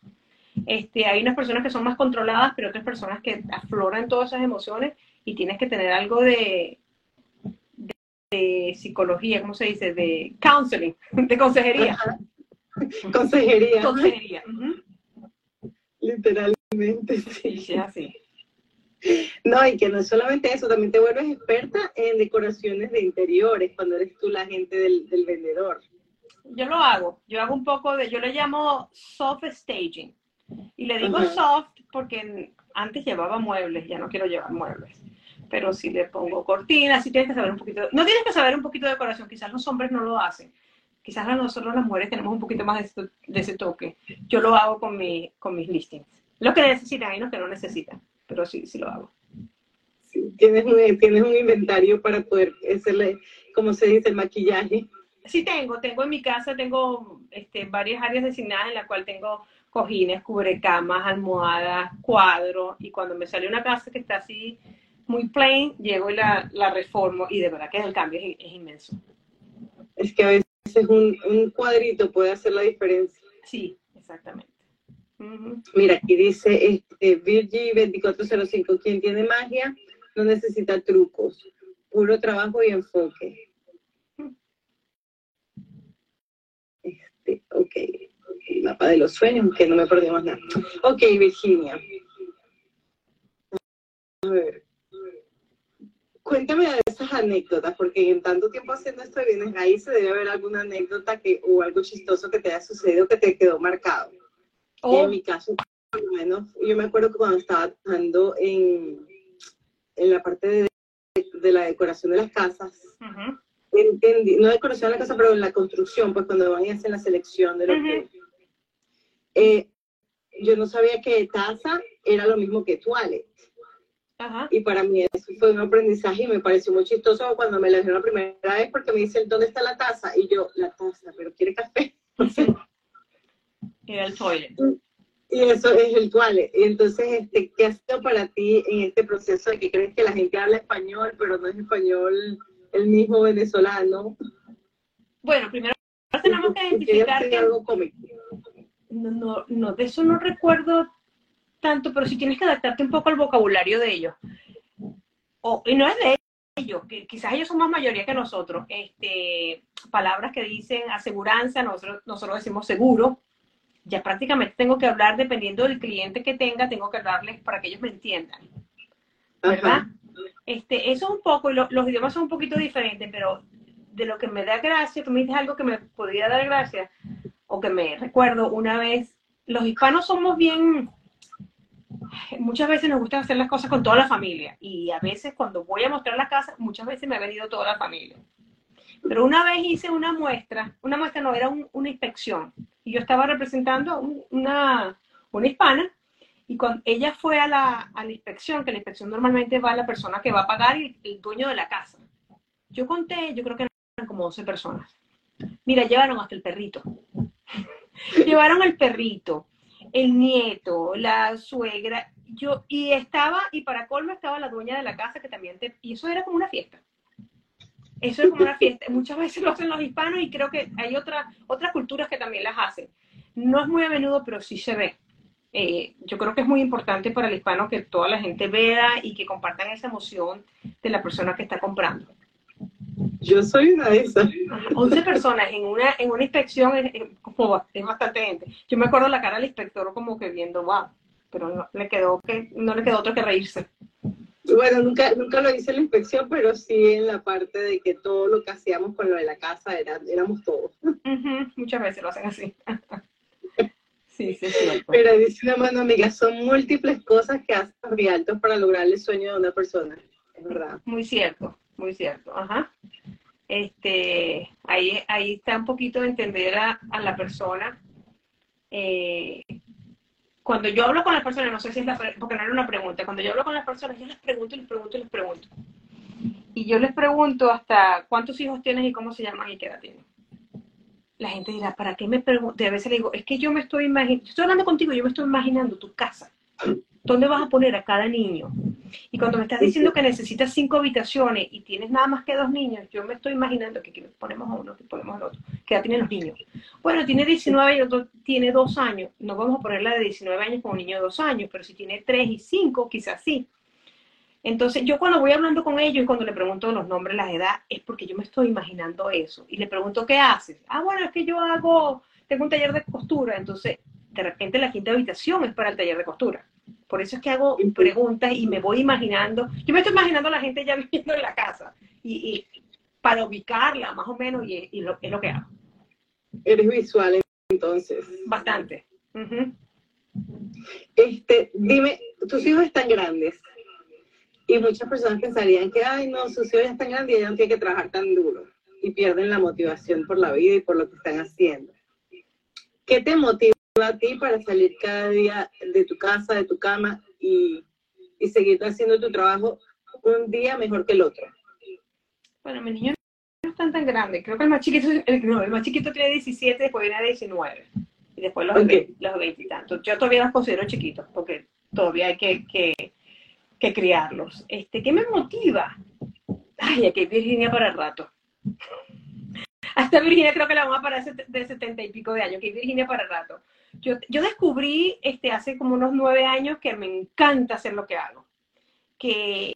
Este, hay unas personas que son más controladas, pero otras personas que afloran todas esas emociones y tienes que tener algo de, de, psicología, ¿cómo se dice? De counseling, de consejería. Ajá. Consejería. Consejería. Uh -huh. Literalmente, sí. Sí, así. No, y que no es solamente eso, también te vuelves experta en decoraciones de interiores cuando eres tú la gente del, del, vendedor. Yo lo hago, yo hago un poco de, yo le llamo soft staging. Y le digo uh -huh. soft porque antes llevaba muebles, ya no quiero llevar muebles. Pero si le pongo cortinas, si tienes que saber un poquito, no tienes que saber un poquito de decoración, quizás los hombres no lo hacen. Quizás nosotros las mujeres tenemos un poquito más de, de ese toque. Yo lo hago con, mi, con mis listings. Los que necesitan y los que no necesitan pero sí, sí lo hago. Sí, tienes, un, tienes un inventario para poder hacerle, como se dice, el maquillaje. Sí tengo, tengo en mi casa, tengo este, varias áreas designadas en las cuales tengo cojines, cubrecamas, almohadas, cuadros, y cuando me sale una casa que está así muy plain, llego y la, la reformo, y de verdad que el cambio es, es inmenso. Es que a veces un, un cuadrito puede hacer la diferencia. Sí, exactamente. Uh -huh. Mira, aquí dice este, Virgi 2405, quien tiene magia no necesita trucos, puro trabajo y enfoque. Este, ok, el mapa de los sueños, que no me perdimos nada. Ok, Virginia. A ver. Cuéntame de esas anécdotas, porque en tanto tiempo haciendo esto de bienes ahí se debe haber alguna anécdota que, o algo chistoso que te haya sucedido que te quedó marcado. Oh. En mi caso, por lo menos, yo me acuerdo que cuando estaba trabajando en, en la parte de, de la decoración de las casas, entendí, no decoración de la casa, pero en la construcción, pues cuando van y hacen la selección de lo que... eh, yo no sabía que taza era lo mismo que toilet. Ajá. Y para mí eso fue un aprendizaje y me pareció muy chistoso cuando me la dijeron la primera vez porque me dicen, ¿dónde está la taza? Y yo, la taza, pero quiere café. Era el toilet. Y eso es el toilet. Y entonces, este, ¿qué ha sido para ti en este proceso de que crees que la gente habla español, pero no es español el mismo venezolano? Bueno, primero tenemos que identificar que algo cómico. no, no, no, de eso no recuerdo tanto, pero sí tienes que adaptarte un poco al vocabulario de ellos. O, y no es de ellos, que quizás ellos son más mayoría que nosotros. Este, palabras que dicen aseguranza, nosotros, nosotros decimos seguro. Ya prácticamente tengo que hablar, dependiendo del cliente que tenga, tengo que hablarles para que ellos me entiendan. ¿verdad? Ajá. Este, eso es un poco, y lo- los idiomas son un poquito diferentes, pero de lo que me da gracia, tú me dices algo que me podría dar gracia, o que me recuerdo una vez, los hispanos somos bien, muchas veces nos gusta hacer las cosas con toda la familia, y a veces cuando voy a mostrar la casa, muchas veces me ha venido toda la familia. Pero una vez hice una muestra, una muestra no, era un- una inspección, y yo estaba representando a un- una, una hispana, y cuando ella fue a la, a la inspección, que la inspección normalmente va a la persona que va a pagar y el dueño de la casa. Yo conté, yo creo que eran como 11 personas. Mira, llevaron hasta el perrito. llevaron el perrito, el nieto, la suegra, yo, y estaba, y para colmo estaba la dueña de la casa que también te, y eso era como una fiesta. Eso es como una fiesta. Muchas veces lo hacen los hispanos y creo que hay otra, otras culturas que también las hacen. No es muy a menudo, pero sí se ve. Eh, yo creo que es muy importante para el hispano que toda la gente vea y que compartan esa emoción de la persona que está comprando. Yo soy una de esas. Ajá, 11 personas en una, en una inspección es, es como ba- es bastante gente. Yo me acuerdo la cara del inspector como que viendo, wow, pero no le quedó, que, no le quedó otro que reírse. Bueno, nunca, nunca lo hice en la inspección, pero sí en la parte de que todo lo que hacíamos con lo de la casa era, éramos todos. Muchas veces lo hacen así. sí, sí, es cierto. Pero dice una mano amiga, son múltiples cosas que hacen rialtos para lograr el sueño de una persona. Es verdad. Muy cierto, muy cierto. Ajá. Este, ahí, ahí está un poquito de entender a, a la persona. Eh, cuando yo hablo con las personas, no sé si es la, porque no era una pregunta, cuando yo hablo con las personas, yo les pregunto, les pregunto, les pregunto. Y yo les pregunto hasta cuántos hijos tienes y cómo se llaman y qué edad tienen. La gente dirá, ¿para qué me preguntas? A veces le digo, es que yo me estoy imaginando, estoy hablando contigo, yo me estoy imaginando tu casa. ¿Dónde vas a poner a cada niño? Y cuando me estás diciendo que necesitas cinco habitaciones y tienes nada más que dos niños, yo me estoy imaginando que aquí ponemos a uno, que ponemos al otro. ¿Qué edad tienen los niños? Bueno, tiene 19 y otro tiene dos años. No vamos a ponerla de 19 años con un niño de dos años, pero si tiene tres y cinco, quizás sí. Entonces, yo cuando voy hablando con ellos y cuando le pregunto los nombres, las edades, es porque yo me estoy imaginando eso. Y le pregunto, ¿qué haces? Ah, bueno, es que yo hago, tengo un taller de costura. Entonces, de repente la quinta habitación es para el taller de costura. Por eso es que hago preguntas y me voy imaginando. Yo me estoy imaginando a la gente ya viviendo en la casa. Y, y para ubicarla, más o menos, y, y lo, es lo que hago. Eres visual entonces. Bastante. Este, dime, tus hijos están grandes. Y muchas personas pensarían que, ay, no, sus hijos ya están grandes y ella no tiene que trabajar tan duro. Y pierden la motivación por la vida y por lo que están haciendo. ¿Qué te motiva a ti para salir cada día de tu casa, de tu cama y, y seguir haciendo tu trabajo un día mejor que el otro? Bueno, mis niños no están tan grandes. Creo que el más chiquito, el, no, el más chiquito tiene 17, después viene a 19. Y después los, Ok. ve- los 20 y tantos. Yo todavía los considero chiquitos porque todavía hay que, que, que criarlos. Este, ¿Qué me motiva? Ay, aquí hay Virginia para el rato. Hasta Virginia creo que la vamos a parar de 70 y pico de años. Aquí hay Virginia para el rato. Yo, yo descubrí este, hace como unos nueve años que me encanta hacer lo que hago. Que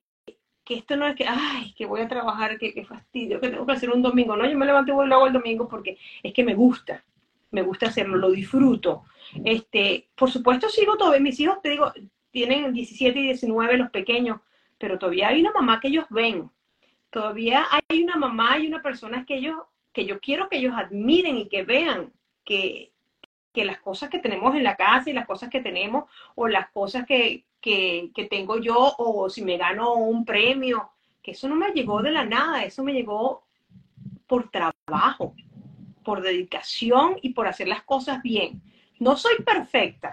que esto no es que, ay, que voy a trabajar, que, que fastidio, que tengo que hacer un domingo. No, yo me levanto y lo hago el domingo porque es que me gusta, me gusta hacerlo, lo disfruto. Este, por supuesto, sigo todavía, mis hijos, te digo, tienen 17 y 19 los pequeños, pero todavía hay una mamá que ellos ven. todavía hay una mamá y una persona que ellos, que yo quiero que ellos admiren y que vean que, que las cosas que tenemos en la casa y las cosas que tenemos, o las cosas que, que, que tengo yo, o si me gano un premio, que eso no me llegó de la nada, eso me llegó por trabajo, por dedicación y por hacer las cosas bien. No soy perfecta,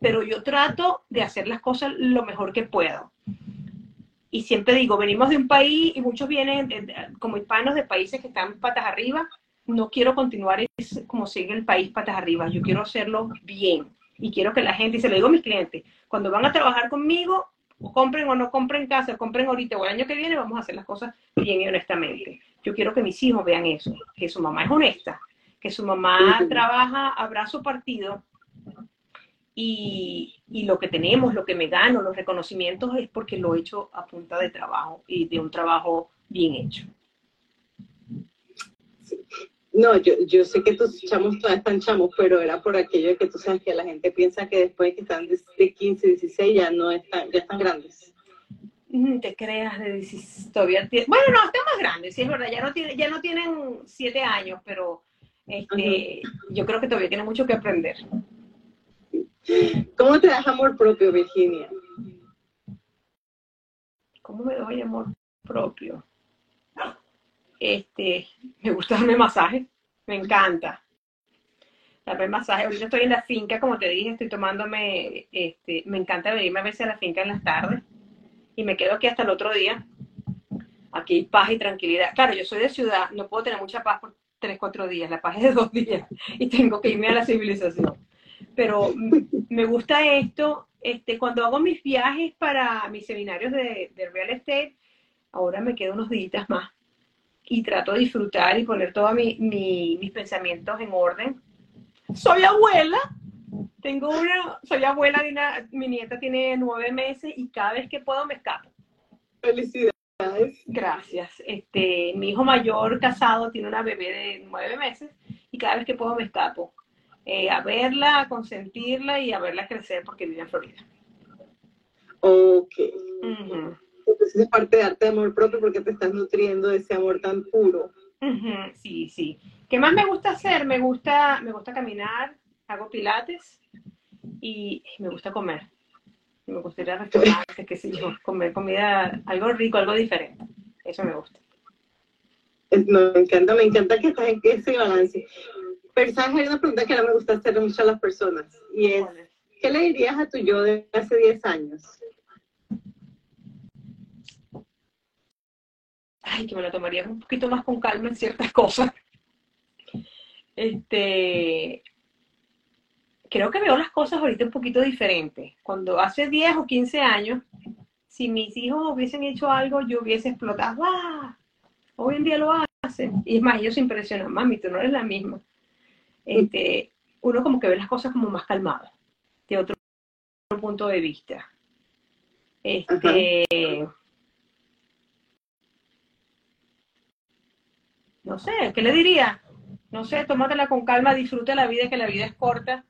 pero yo trato de hacer las cosas lo mejor que puedo. Y siempre digo, venimos de un país y muchos vienen como hispanos de países que están patas arriba. No quiero continuar como sigue el país patas arriba. Yo quiero hacerlo bien. Y quiero que la gente, y se lo digo a mis clientes, cuando van a trabajar conmigo, o compren o no compren casa, compren ahorita o el año que viene, vamos a hacer las cosas bien y honestamente. Yo quiero que mis hijos vean eso, que su mamá es honesta, que su mamá trabaja, abrazo partido y, y, lo que tenemos, lo que me gano, los reconocimientos es porque lo he hecho a punta de trabajo y de un trabajo bien hecho. No, yo, yo sé que tus chamos todavía están chamos, pero era por aquello que tú sabes que la gente piensa que después que están de 15, 16 ya no están, ya están grandes. Te creas de 16, todavía bueno, no, están más grandes, sí es verdad, ya no, tiene, ya no tienen 7 años, pero este, yo creo que todavía tienen mucho que aprender. ¿Cómo te das amor propio, Virginia? ¿Cómo me doy amor propio? Este, me gusta darme masaje, me encanta. Darme masaje. Ahorita estoy en la finca, como te dije, estoy tomándome, este, me encanta venirme a veces a la finca en las tardes y me quedo aquí hasta el otro día. Aquí hay paz y tranquilidad. Claro, yo soy de ciudad, no puedo tener mucha paz por tres, cuatro días, la paz es de dos días y tengo que irme a la civilización pero me gusta esto. Este, cuando hago mis viajes para mis seminarios de, real estate, ahora me quedo unos días más y trato de disfrutar y poner todos mis pensamientos en orden. Soy abuela, tengo una, soy abuela de una, mi nieta tiene nueve meses y cada vez que puedo me escapo. Felicidades. Gracias. Este, mi hijo mayor casado tiene una bebé de nueve meses y cada vez que puedo me escapo. Eh, a verla, a consentirla y a verla crecer porque vive en Florida. Ok. Entonces es parte de arte de amor propio porque te estás nutriendo de ese amor tan puro. Sí, sí. ¿Qué más me gusta hacer? Me gusta, me gusta caminar, hago pilates y me gusta comer. Me gusta ir a restaurantes, qué sé yo, comer comida, algo rico, algo diferente. Eso me gusta. me encanta, me encanta que estás en ese balance. Pero sabes, hay una pregunta que no me gusta hacer mucho a las personas y es, ¿qué le dirías a tu yo de hace 10 años? Ay, que me lo tomaría un poquito más con calma en ciertas cosas. Este, creo que veo las cosas ahorita un poquito diferentes. Cuando hace 10 o 15 años, si mis hijos hubiesen hecho algo, yo hubiese explotado. ¡Ah! Hoy en día lo hacen. Y es más, ellos se impresionan. Mami, tú no eres la misma este, uno como que ve las cosas como más calmadas, de otro, punto de vista. Este, no sé, ¿qué le diría? No sé, tómatela con calma, disfruta la vida, que la vida es corta.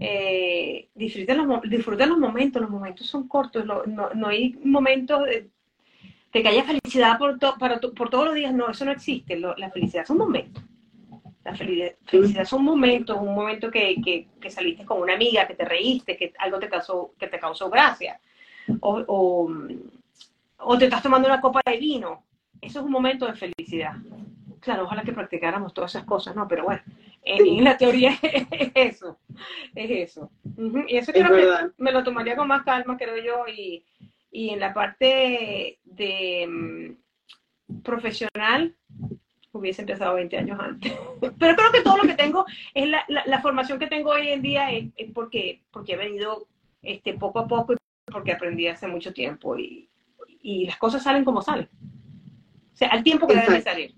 Eh, disfruta, los, disfruta los momentos, los momentos son cortos, no, no, hay momentos de, que haya felicidad por, para por todos los días, no, eso no existe, la felicidad son momentos. La felicidad es un momento, un momento que, que, que, saliste con una amiga, que te reíste, que algo te causó, que te causó gracia. O, o, te estás tomando una copa de vino. Eso es un momento de felicidad. Claro, ojalá que practicáramos todas esas cosas, ¿no? Pero bueno, en, la teoría es eso. Es eso. Y eso creo que me lo tomaría con más calma, creo yo. Y, y en la parte de mm, profesional, hubiese empezado 20 años antes. Pero creo que todo lo que tengo es la, la, formación que tengo hoy en día es, porque, porque he venido este, poco a poco y porque aprendí hace mucho tiempo y, y las cosas salen como salen. O sea, al tiempo que deben salir.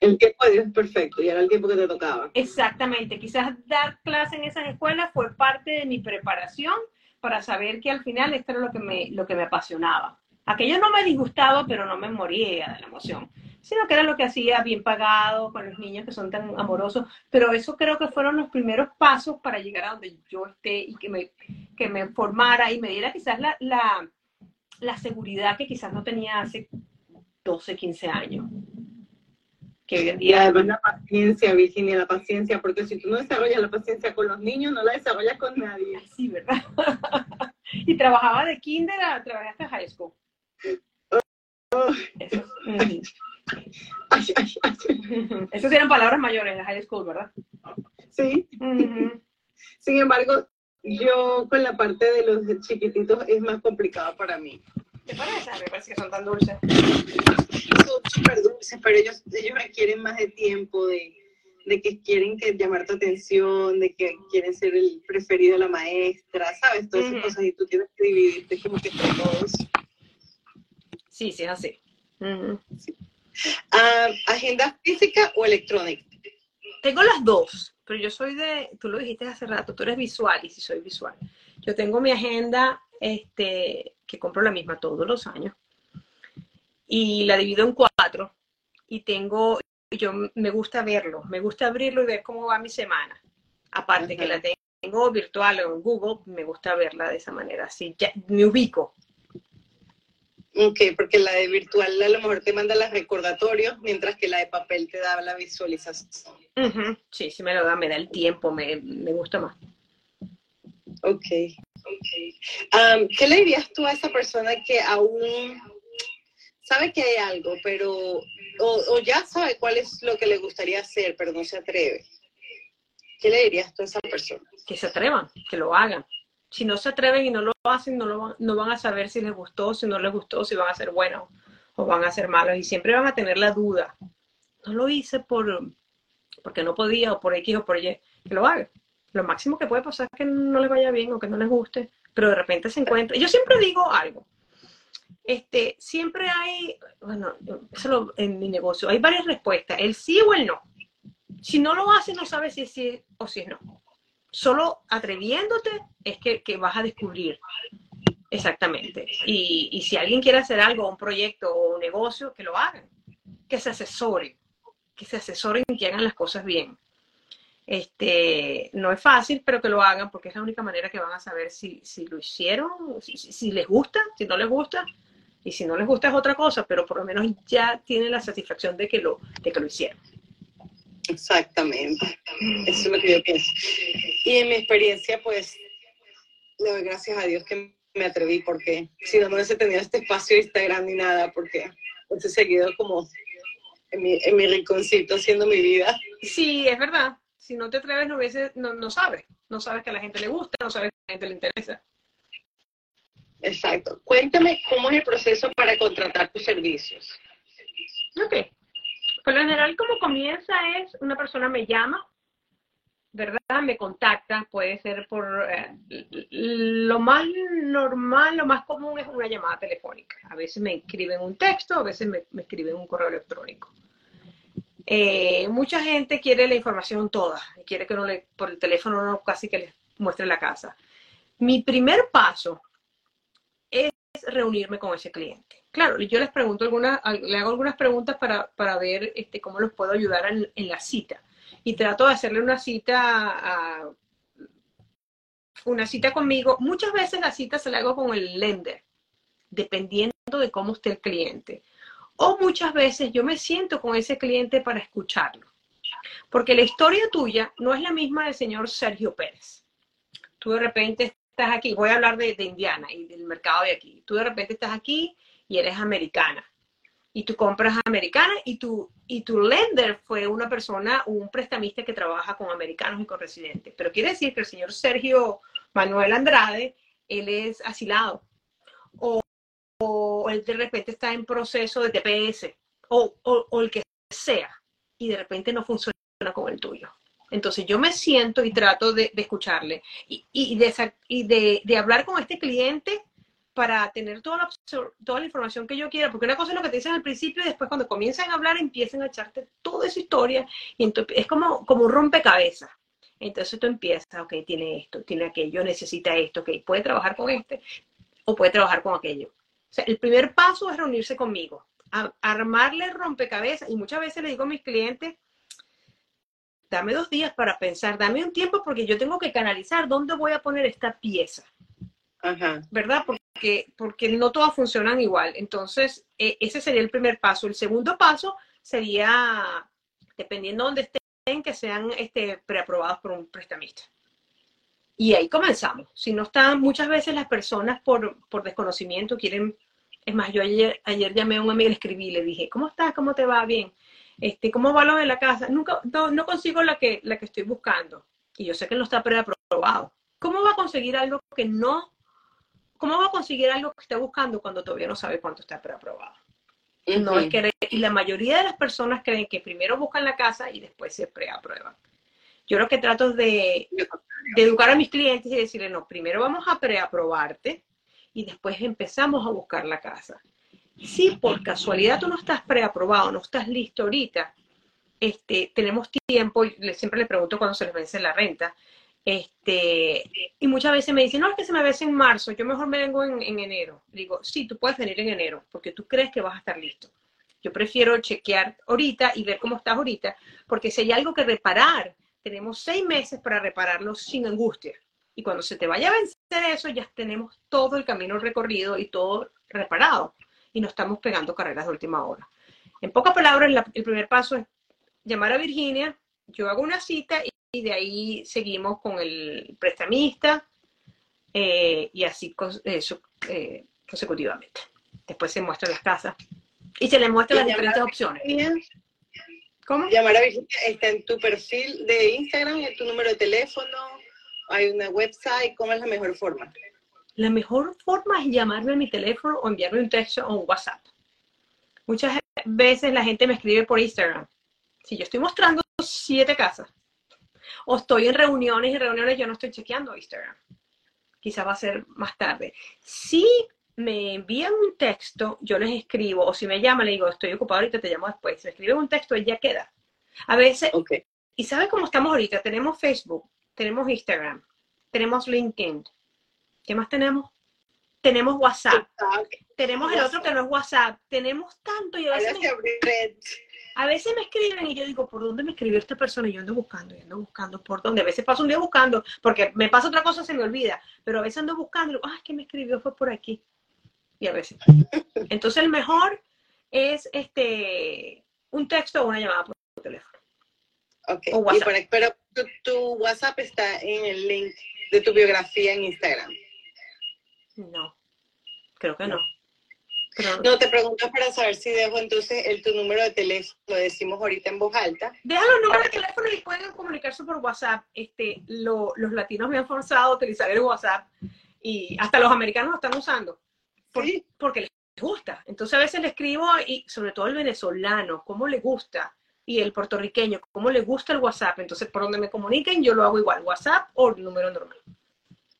El tiempo de Dios es perfecto y era el tiempo que te tocaba. Exactamente. Quizás dar clase en esas escuelas fue parte de mi preparación para saber que al final esto era lo que me, lo que me apasionaba. Aquello no me disgustaba, pero no me moría de la emoción sino que era lo que hacía bien pagado con los niños que son tan amorosos. Pero eso creo que fueron los primeros pasos para llegar a donde yo esté y que me, que me formara y me diera quizás la, la, la seguridad que quizás no tenía hace 12, 15 años. Que hoy en Y día... además la paciencia, Virginia, la paciencia, porque si tú no desarrollas la paciencia con los niños, no la desarrollas con nadie. Sí, ¿verdad? y trabajaba de kinder a trabajaste hasta high school. Oh. Eso, Ay, ay, ay. Esas eran palabras mayores de high school, ¿verdad? Sí, sin embargo, yo con la parte de los chiquititos es más complicado para mí. ¿Te parece? Me parece que son tan dulces. Son súper dulces, pero ellos, ellos requieren más de tiempo, de, de que quieren que llamar tu atención, de que quieren ser el preferido de la maestra, ¿sabes? Todas esas cosas y tú tienes que dividirte como que entre todos. Sí, sí, es así. Ujú. Ah, ¿Agenda física o electrónica? Tengo las dos, pero yo soy de, tú lo dijiste hace rato, tú eres visual y sí soy visual. Yo tengo mi agenda, este, que compro la misma todos los años y la divido en cuatro y tengo, yo me gusta verlo, me gusta abrirlo y ver cómo va mi semana. Aparte que Ajá. la tengo virtual o en Google, me gusta verla de esa manera, así ya me ubico. Ok, porque la de virtual a lo mejor te manda los recordatorios, mientras que la de papel te da la visualización. Ujú, Sí, sí me lo da, me da el tiempo, me, me gusta más. Ok. Am, ¿Qué le dirías tú a esa persona que aún sabe que hay algo, pero o, ya sabe cuál es lo que le gustaría hacer, pero no se atreve? ¿Qué le dirías tú a esa persona? que se atrevan, que lo hagan. Si no se atreven y no lo hacen, no, lo van, no van a saber si les gustó, si no les gustó, si van a ser buenos o van a ser malos. Y siempre van a tener la duda. No lo hice por porque no podía o por X o por Y. Que lo hagan. Lo máximo que puede pasar es que no les vaya bien o que no les guste, pero de repente se encuentra. Yo siempre digo algo. Este, siempre hay, bueno, eso lo- en mi negocio, hay varias respuestas, el sí o el no. Si no lo haces, no sabes si es sí o si es no solo atreviéndote es que, que vas a descubrir exactamente. Y, y si alguien quiere hacer algo, un proyecto o un negocio, que lo hagan, que se asesoren, que se asesoren y que hagan las cosas bien. Este, no es fácil, pero que lo hagan porque es la única manera que van a saber si, si lo hicieron, si, si- les gusta, si no les gusta, y si no les gusta es otra cosa, pero por lo menos ya tienen la satisfacción de que lo, de que lo hicieron. Exactamente. Eso es lo que yo pienso. Y en mi experiencia, pues, le doy gracias a Dios que me atreví, porque si no, no hubiese tenido este espacio de Instagram ni nada, porque hubiese seguido como en mi, en mi rinconcito haciendo mi vida. Sí, es verdad. Si no te atreves, no, hubiese, no, no sabes. No sabes que a la gente le gusta, no sabes que a la gente le interesa. Exacto. Cuéntame cómo es el proceso para contratar tus servicios. Ok. Por lo general, como comienza es, una persona me llama, ¿verdad? Me contacta, puede ser por... eh, lo más normal, lo más común es una llamada telefónica. A veces me escriben un texto, a veces me, me escriben un correo electrónico. Eh, mucha gente quiere la información toda, y quiere que no le, por el teléfono no casi que les muestre la casa. Mi primer paso es reunirme con ese cliente. Claro, yo les pregunto algunas, le hago algunas preguntas para, para ver este, cómo los puedo ayudar en, la cita. Y trato de hacerle una cita una cita conmigo. Muchas veces la cita se la hago con el lender, dependiendo de cómo esté el cliente. O muchas veces yo me siento con ese cliente para escucharlo. Porque la historia tuya no es la misma del señor Sergio Pérez. Tú de repente estás aquí, voy a hablar de, de Indiana y del mercado de aquí. Tú de repente estás aquí y eres americana. Y tú compras americana y tu, y tu lender fue una persona, un prestamista que trabaja con americanos y con residentes. Pero quiere decir que el señor Sergio Manuel Andrade, él es asilado. O, o él de repente está en proceso de TPS. O, el que sea. Y de repente no funciona con el tuyo. Entonces yo me siento y trato de, escucharle y, de, hablar con este cliente para tener toda la, toda la información que yo quiera, porque una cosa es lo que te dicen al principio y después cuando comienzan a hablar empiezan a echarte toda esa historia y entonces, es como, como un rompecabezas. Entonces tú empiezas, ok, tiene esto, tiene aquello, necesita esto, ok, puede trabajar con este o puede trabajar con aquello. O sea, el primer paso es reunirse conmigo, a, armarle el rompecabezas y muchas veces le digo a mis clientes, dame dos días para pensar, dame un tiempo porque yo tengo que canalizar dónde voy a poner esta pieza. Ajá. ¿verdad? Porque, porque no todas funcionan igual. Entonces, e- ese sería el primer paso. El segundo paso sería, dependiendo de dónde estén, que sean este, preaprobados por un prestamista. Y ahí comenzamos. Si no están, muchas veces las personas por, por desconocimiento quieren, es más, yo ayer, ayer llamé a un amigo y le escribí, le dije, ¿cómo estás? ¿Cómo te va? Bien. Este, ¿Cómo va lo de la casa? Nunca, no, no consigo la que, la que estoy buscando. Y yo sé que no está preaprobado. ¿Cómo va a conseguir algo que no ¿cómo va a conseguir algo que esté buscando cuando todavía no sabe cuánto está preaprobado? No Ujú. es que y la mayoría de las personas creen que primero buscan la casa y después se preaprueban. Yo lo que trato de, de educar a mis clientes y decirles, no, primero vamos a preaprobarte y después empezamos a buscar la casa. Si por casualidad tú no estás preaprobado, no estás listo ahorita, este, tenemos tiempo, y siempre le pregunto cuando se les vence la renta, este, y muchas veces me dicen, no, es que se me vence en marzo, yo mejor me vengo en, en enero. Digo, sí, tú puedes venir en enero, porque tú crees que vas a estar listo. Yo prefiero chequear ahorita y ver cómo estás ahorita, porque si hay algo que reparar, tenemos seis meses para repararlo sin angustia. Y cuando se te vaya a vencer eso, ya tenemos todo el camino recorrido y todo reparado. Y no estamos pegando carreras de última hora. En pocas palabras, la- el primer paso es llamar a Virginia, yo hago una cita y, y de ahí seguimos con el prestamista eh, y así eh, su- eh, consecutivamente. Después se muestran las casas y se les muestran las diferentes opciones. Virginia, ¿Cómo? Llamar a Virginia está en tu perfil de Instagram, en tu número de teléfono, hay una website, ¿cómo es la mejor forma? La mejor forma es llamarme a mi teléfono o enviarme un texto o un WhatsApp. Muchas veces la gente me escribe por Instagram. Si yo estoy mostrando siete casas o estoy en reuniones y reuniones, yo no estoy chequeando Instagram. Quizás va a ser más tarde. Si me envían un texto, yo les escribo, o si me llaman, le digo, estoy ocupado ahorita, te llamo después. Si me escriben un texto, ya queda. A veces. ¿y sabes cómo estamos ahorita? Tenemos Facebook, tenemos Instagram, tenemos LinkedIn. ¿Qué más tenemos? Tenemos WhatsApp, TikTok, tenemos el otro que no es WhatsApp, tenemos tanto y a veces, me, a veces me escriben y yo digo, ¿por dónde me escribió esta persona? Y yo ando buscando, y ando buscando, ¿por dónde? A veces paso un día buscando, porque me pasa otra cosa, se me olvida, pero a veces ando buscando, y digo, ah, que me escribió, fue por aquí. Y a veces. Entonces el mejor es este un texto o una llamada por teléfono. Ok. O WhatsApp. pero tu, tu WhatsApp está en el link de tu biografía en Instagram. No, creo que no. Pero No, te pregunto para saber si dejo entonces el, tu número de teléfono, lo decimos ahorita en voz alta. Deja los números de teléfono y pueden comunicarse por WhatsApp. Este, lo- los latinos me han forzado a utilizar el WhatsApp y hasta los americanos lo están usando por- Sí. porque les gusta. Entonces a veces le escribo y sobre todo el venezolano, cómo le gusta y el puertorriqueño, cómo le gusta el WhatsApp. Entonces por donde me comuniquen yo lo hago igual, WhatsApp o número normal.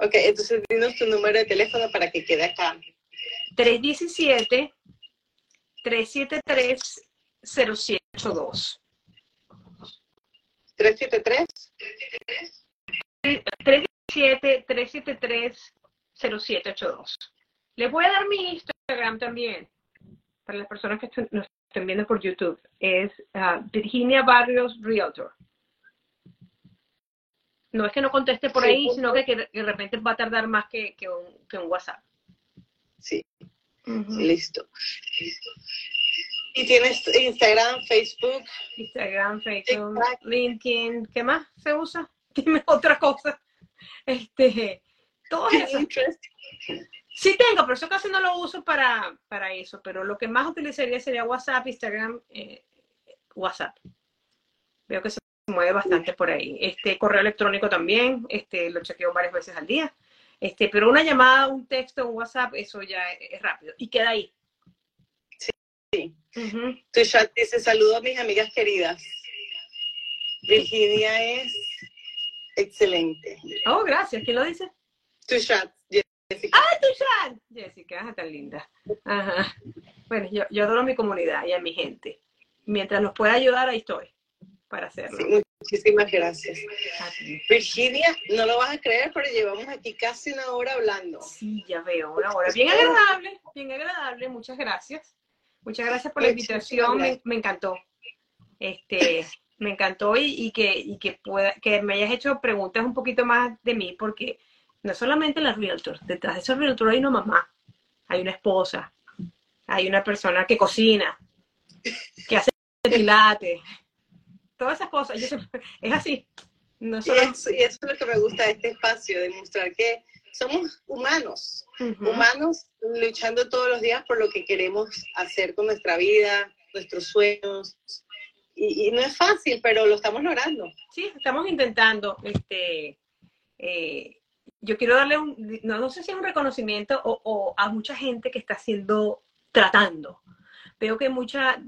Ok, entonces dinos tu número de teléfono para que quede acá. 317 373 0782. 373. 317-373-0782. Les voy a dar mi Instagram también, para las personas que nos estén viendo por YouTube. Es ah, Virginia Barrios Realtor. No es que no conteste por Sí, ahí, sino que, que de repente va a tardar más que, que un, que un WhatsApp. Sí, listo. Y tienes Instagram, Facebook. Instagram, Facebook, TikTok. LinkedIn, ¿qué más se usa? Dime otra cosa. Este, todo eso. Sí tengo, pero eso casi no lo uso para, para eso. Pero lo que más utilizaría sería WhatsApp, Instagram, eh, WhatsApp. Veo que se mueve bastante por ahí. Este correo electrónico también, este lo chequeo varias veces al día. Este, pero una llamada, un texto, un WhatsApp, eso ya es, rápido. Y queda ahí. Sí. Ujú. Tu chat dice saludos a mis amigas queridas. Virginia es excelente. Oh, gracias. ¿Quién lo dice? Tu chat, Jessica. ¡Ah, tu chat! Jessica, ah, tan linda. Ajá. Bueno, yo, yo adoro a mi comunidad y a mi gente. Mientras nos pueda ayudar, ahí estoy para hacerlo. Sí, muchísimas gracias. Virginia, no lo vas a creer, pero llevamos aquí casi una hora hablando. Sí, ya veo, una hora. Bien agradable, bien agradable. Muchas gracias. Muchas gracias por la invitación. Me, encantó. Este, me encantó y, y que, y que pueda, que me hayas hecho preguntas un poquito más de mí, porque No solamente la realtor, detrás de esa realtor hay una mamá, hay una esposa, hay una persona que cocina, que hace pilates, todas esas cosas. es así. No y, eso, es lo que me gusta de este espacio, demostrar que somos humanos, humanos luchando todos los días por lo que queremos hacer con nuestra vida, nuestros sueños. Y, no es fácil, pero lo estamos logrando. Sí, estamos intentando. Este, eh, yo quiero darle un, no, sé si es un reconocimiento o, o, a mucha gente que está haciendo, tratando. Veo que mucha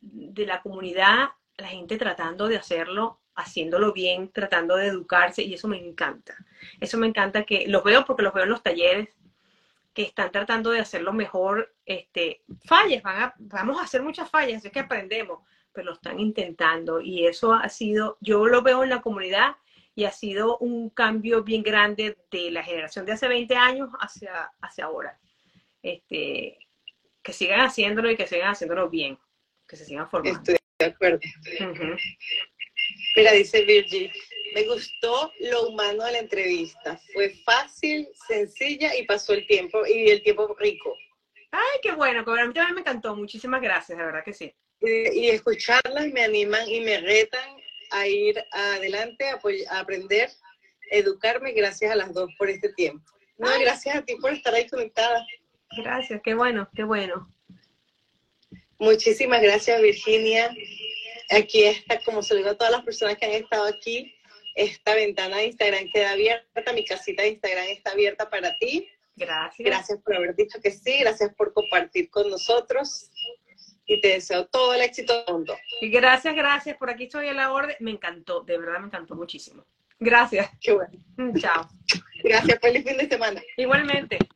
de la comunidad, la gente tratando de hacerlo haciéndolo bien, tratando de educarse y eso me encanta. Eso me encanta que los veo porque los veo en los talleres que están tratando de hacerlo mejor, este, fallas, van a, vamos a hacer muchas fallas, es que aprendemos, pero lo están intentando y eso ha sido, yo lo veo en la comunidad y ha sido un cambio bien grande de la generación de hace 20 años hacia, hacia ahora. Este, que sigan haciéndolo y que sigan haciéndolo bien, que se sigan formando. Estoy de acuerdo. Mira, dice Virgil, me gustó lo humano de la entrevista. Fue fácil, sencilla y pasó el tiempo, y el tiempo rico. Ay, qué bueno, a mí también me encantó. Muchísimas gracias, de verdad que sí. Y, escucharlas me animan y me retan a ir adelante, a, aprender, educarme. Gracias a las dos por este tiempo. No, gracias a ti por estar ahí conectada. Gracias, qué bueno, qué bueno. Muchísimas gracias, Virginia aquí está, como se lo digo a todas las personas que han estado aquí, esta ventana de Instagram queda abierta, mi casita de Instagram está abierta para ti. Gracias. Gracias por haber dicho que sí, gracias por compartir con nosotros y te deseo todo el éxito del mundo. Y gracias, gracias, por aquí estoy a la orden, me encantó, de verdad me encantó muchísimo. Gracias. Qué bueno. Chao. Gracias, feliz fin de semana. Igualmente.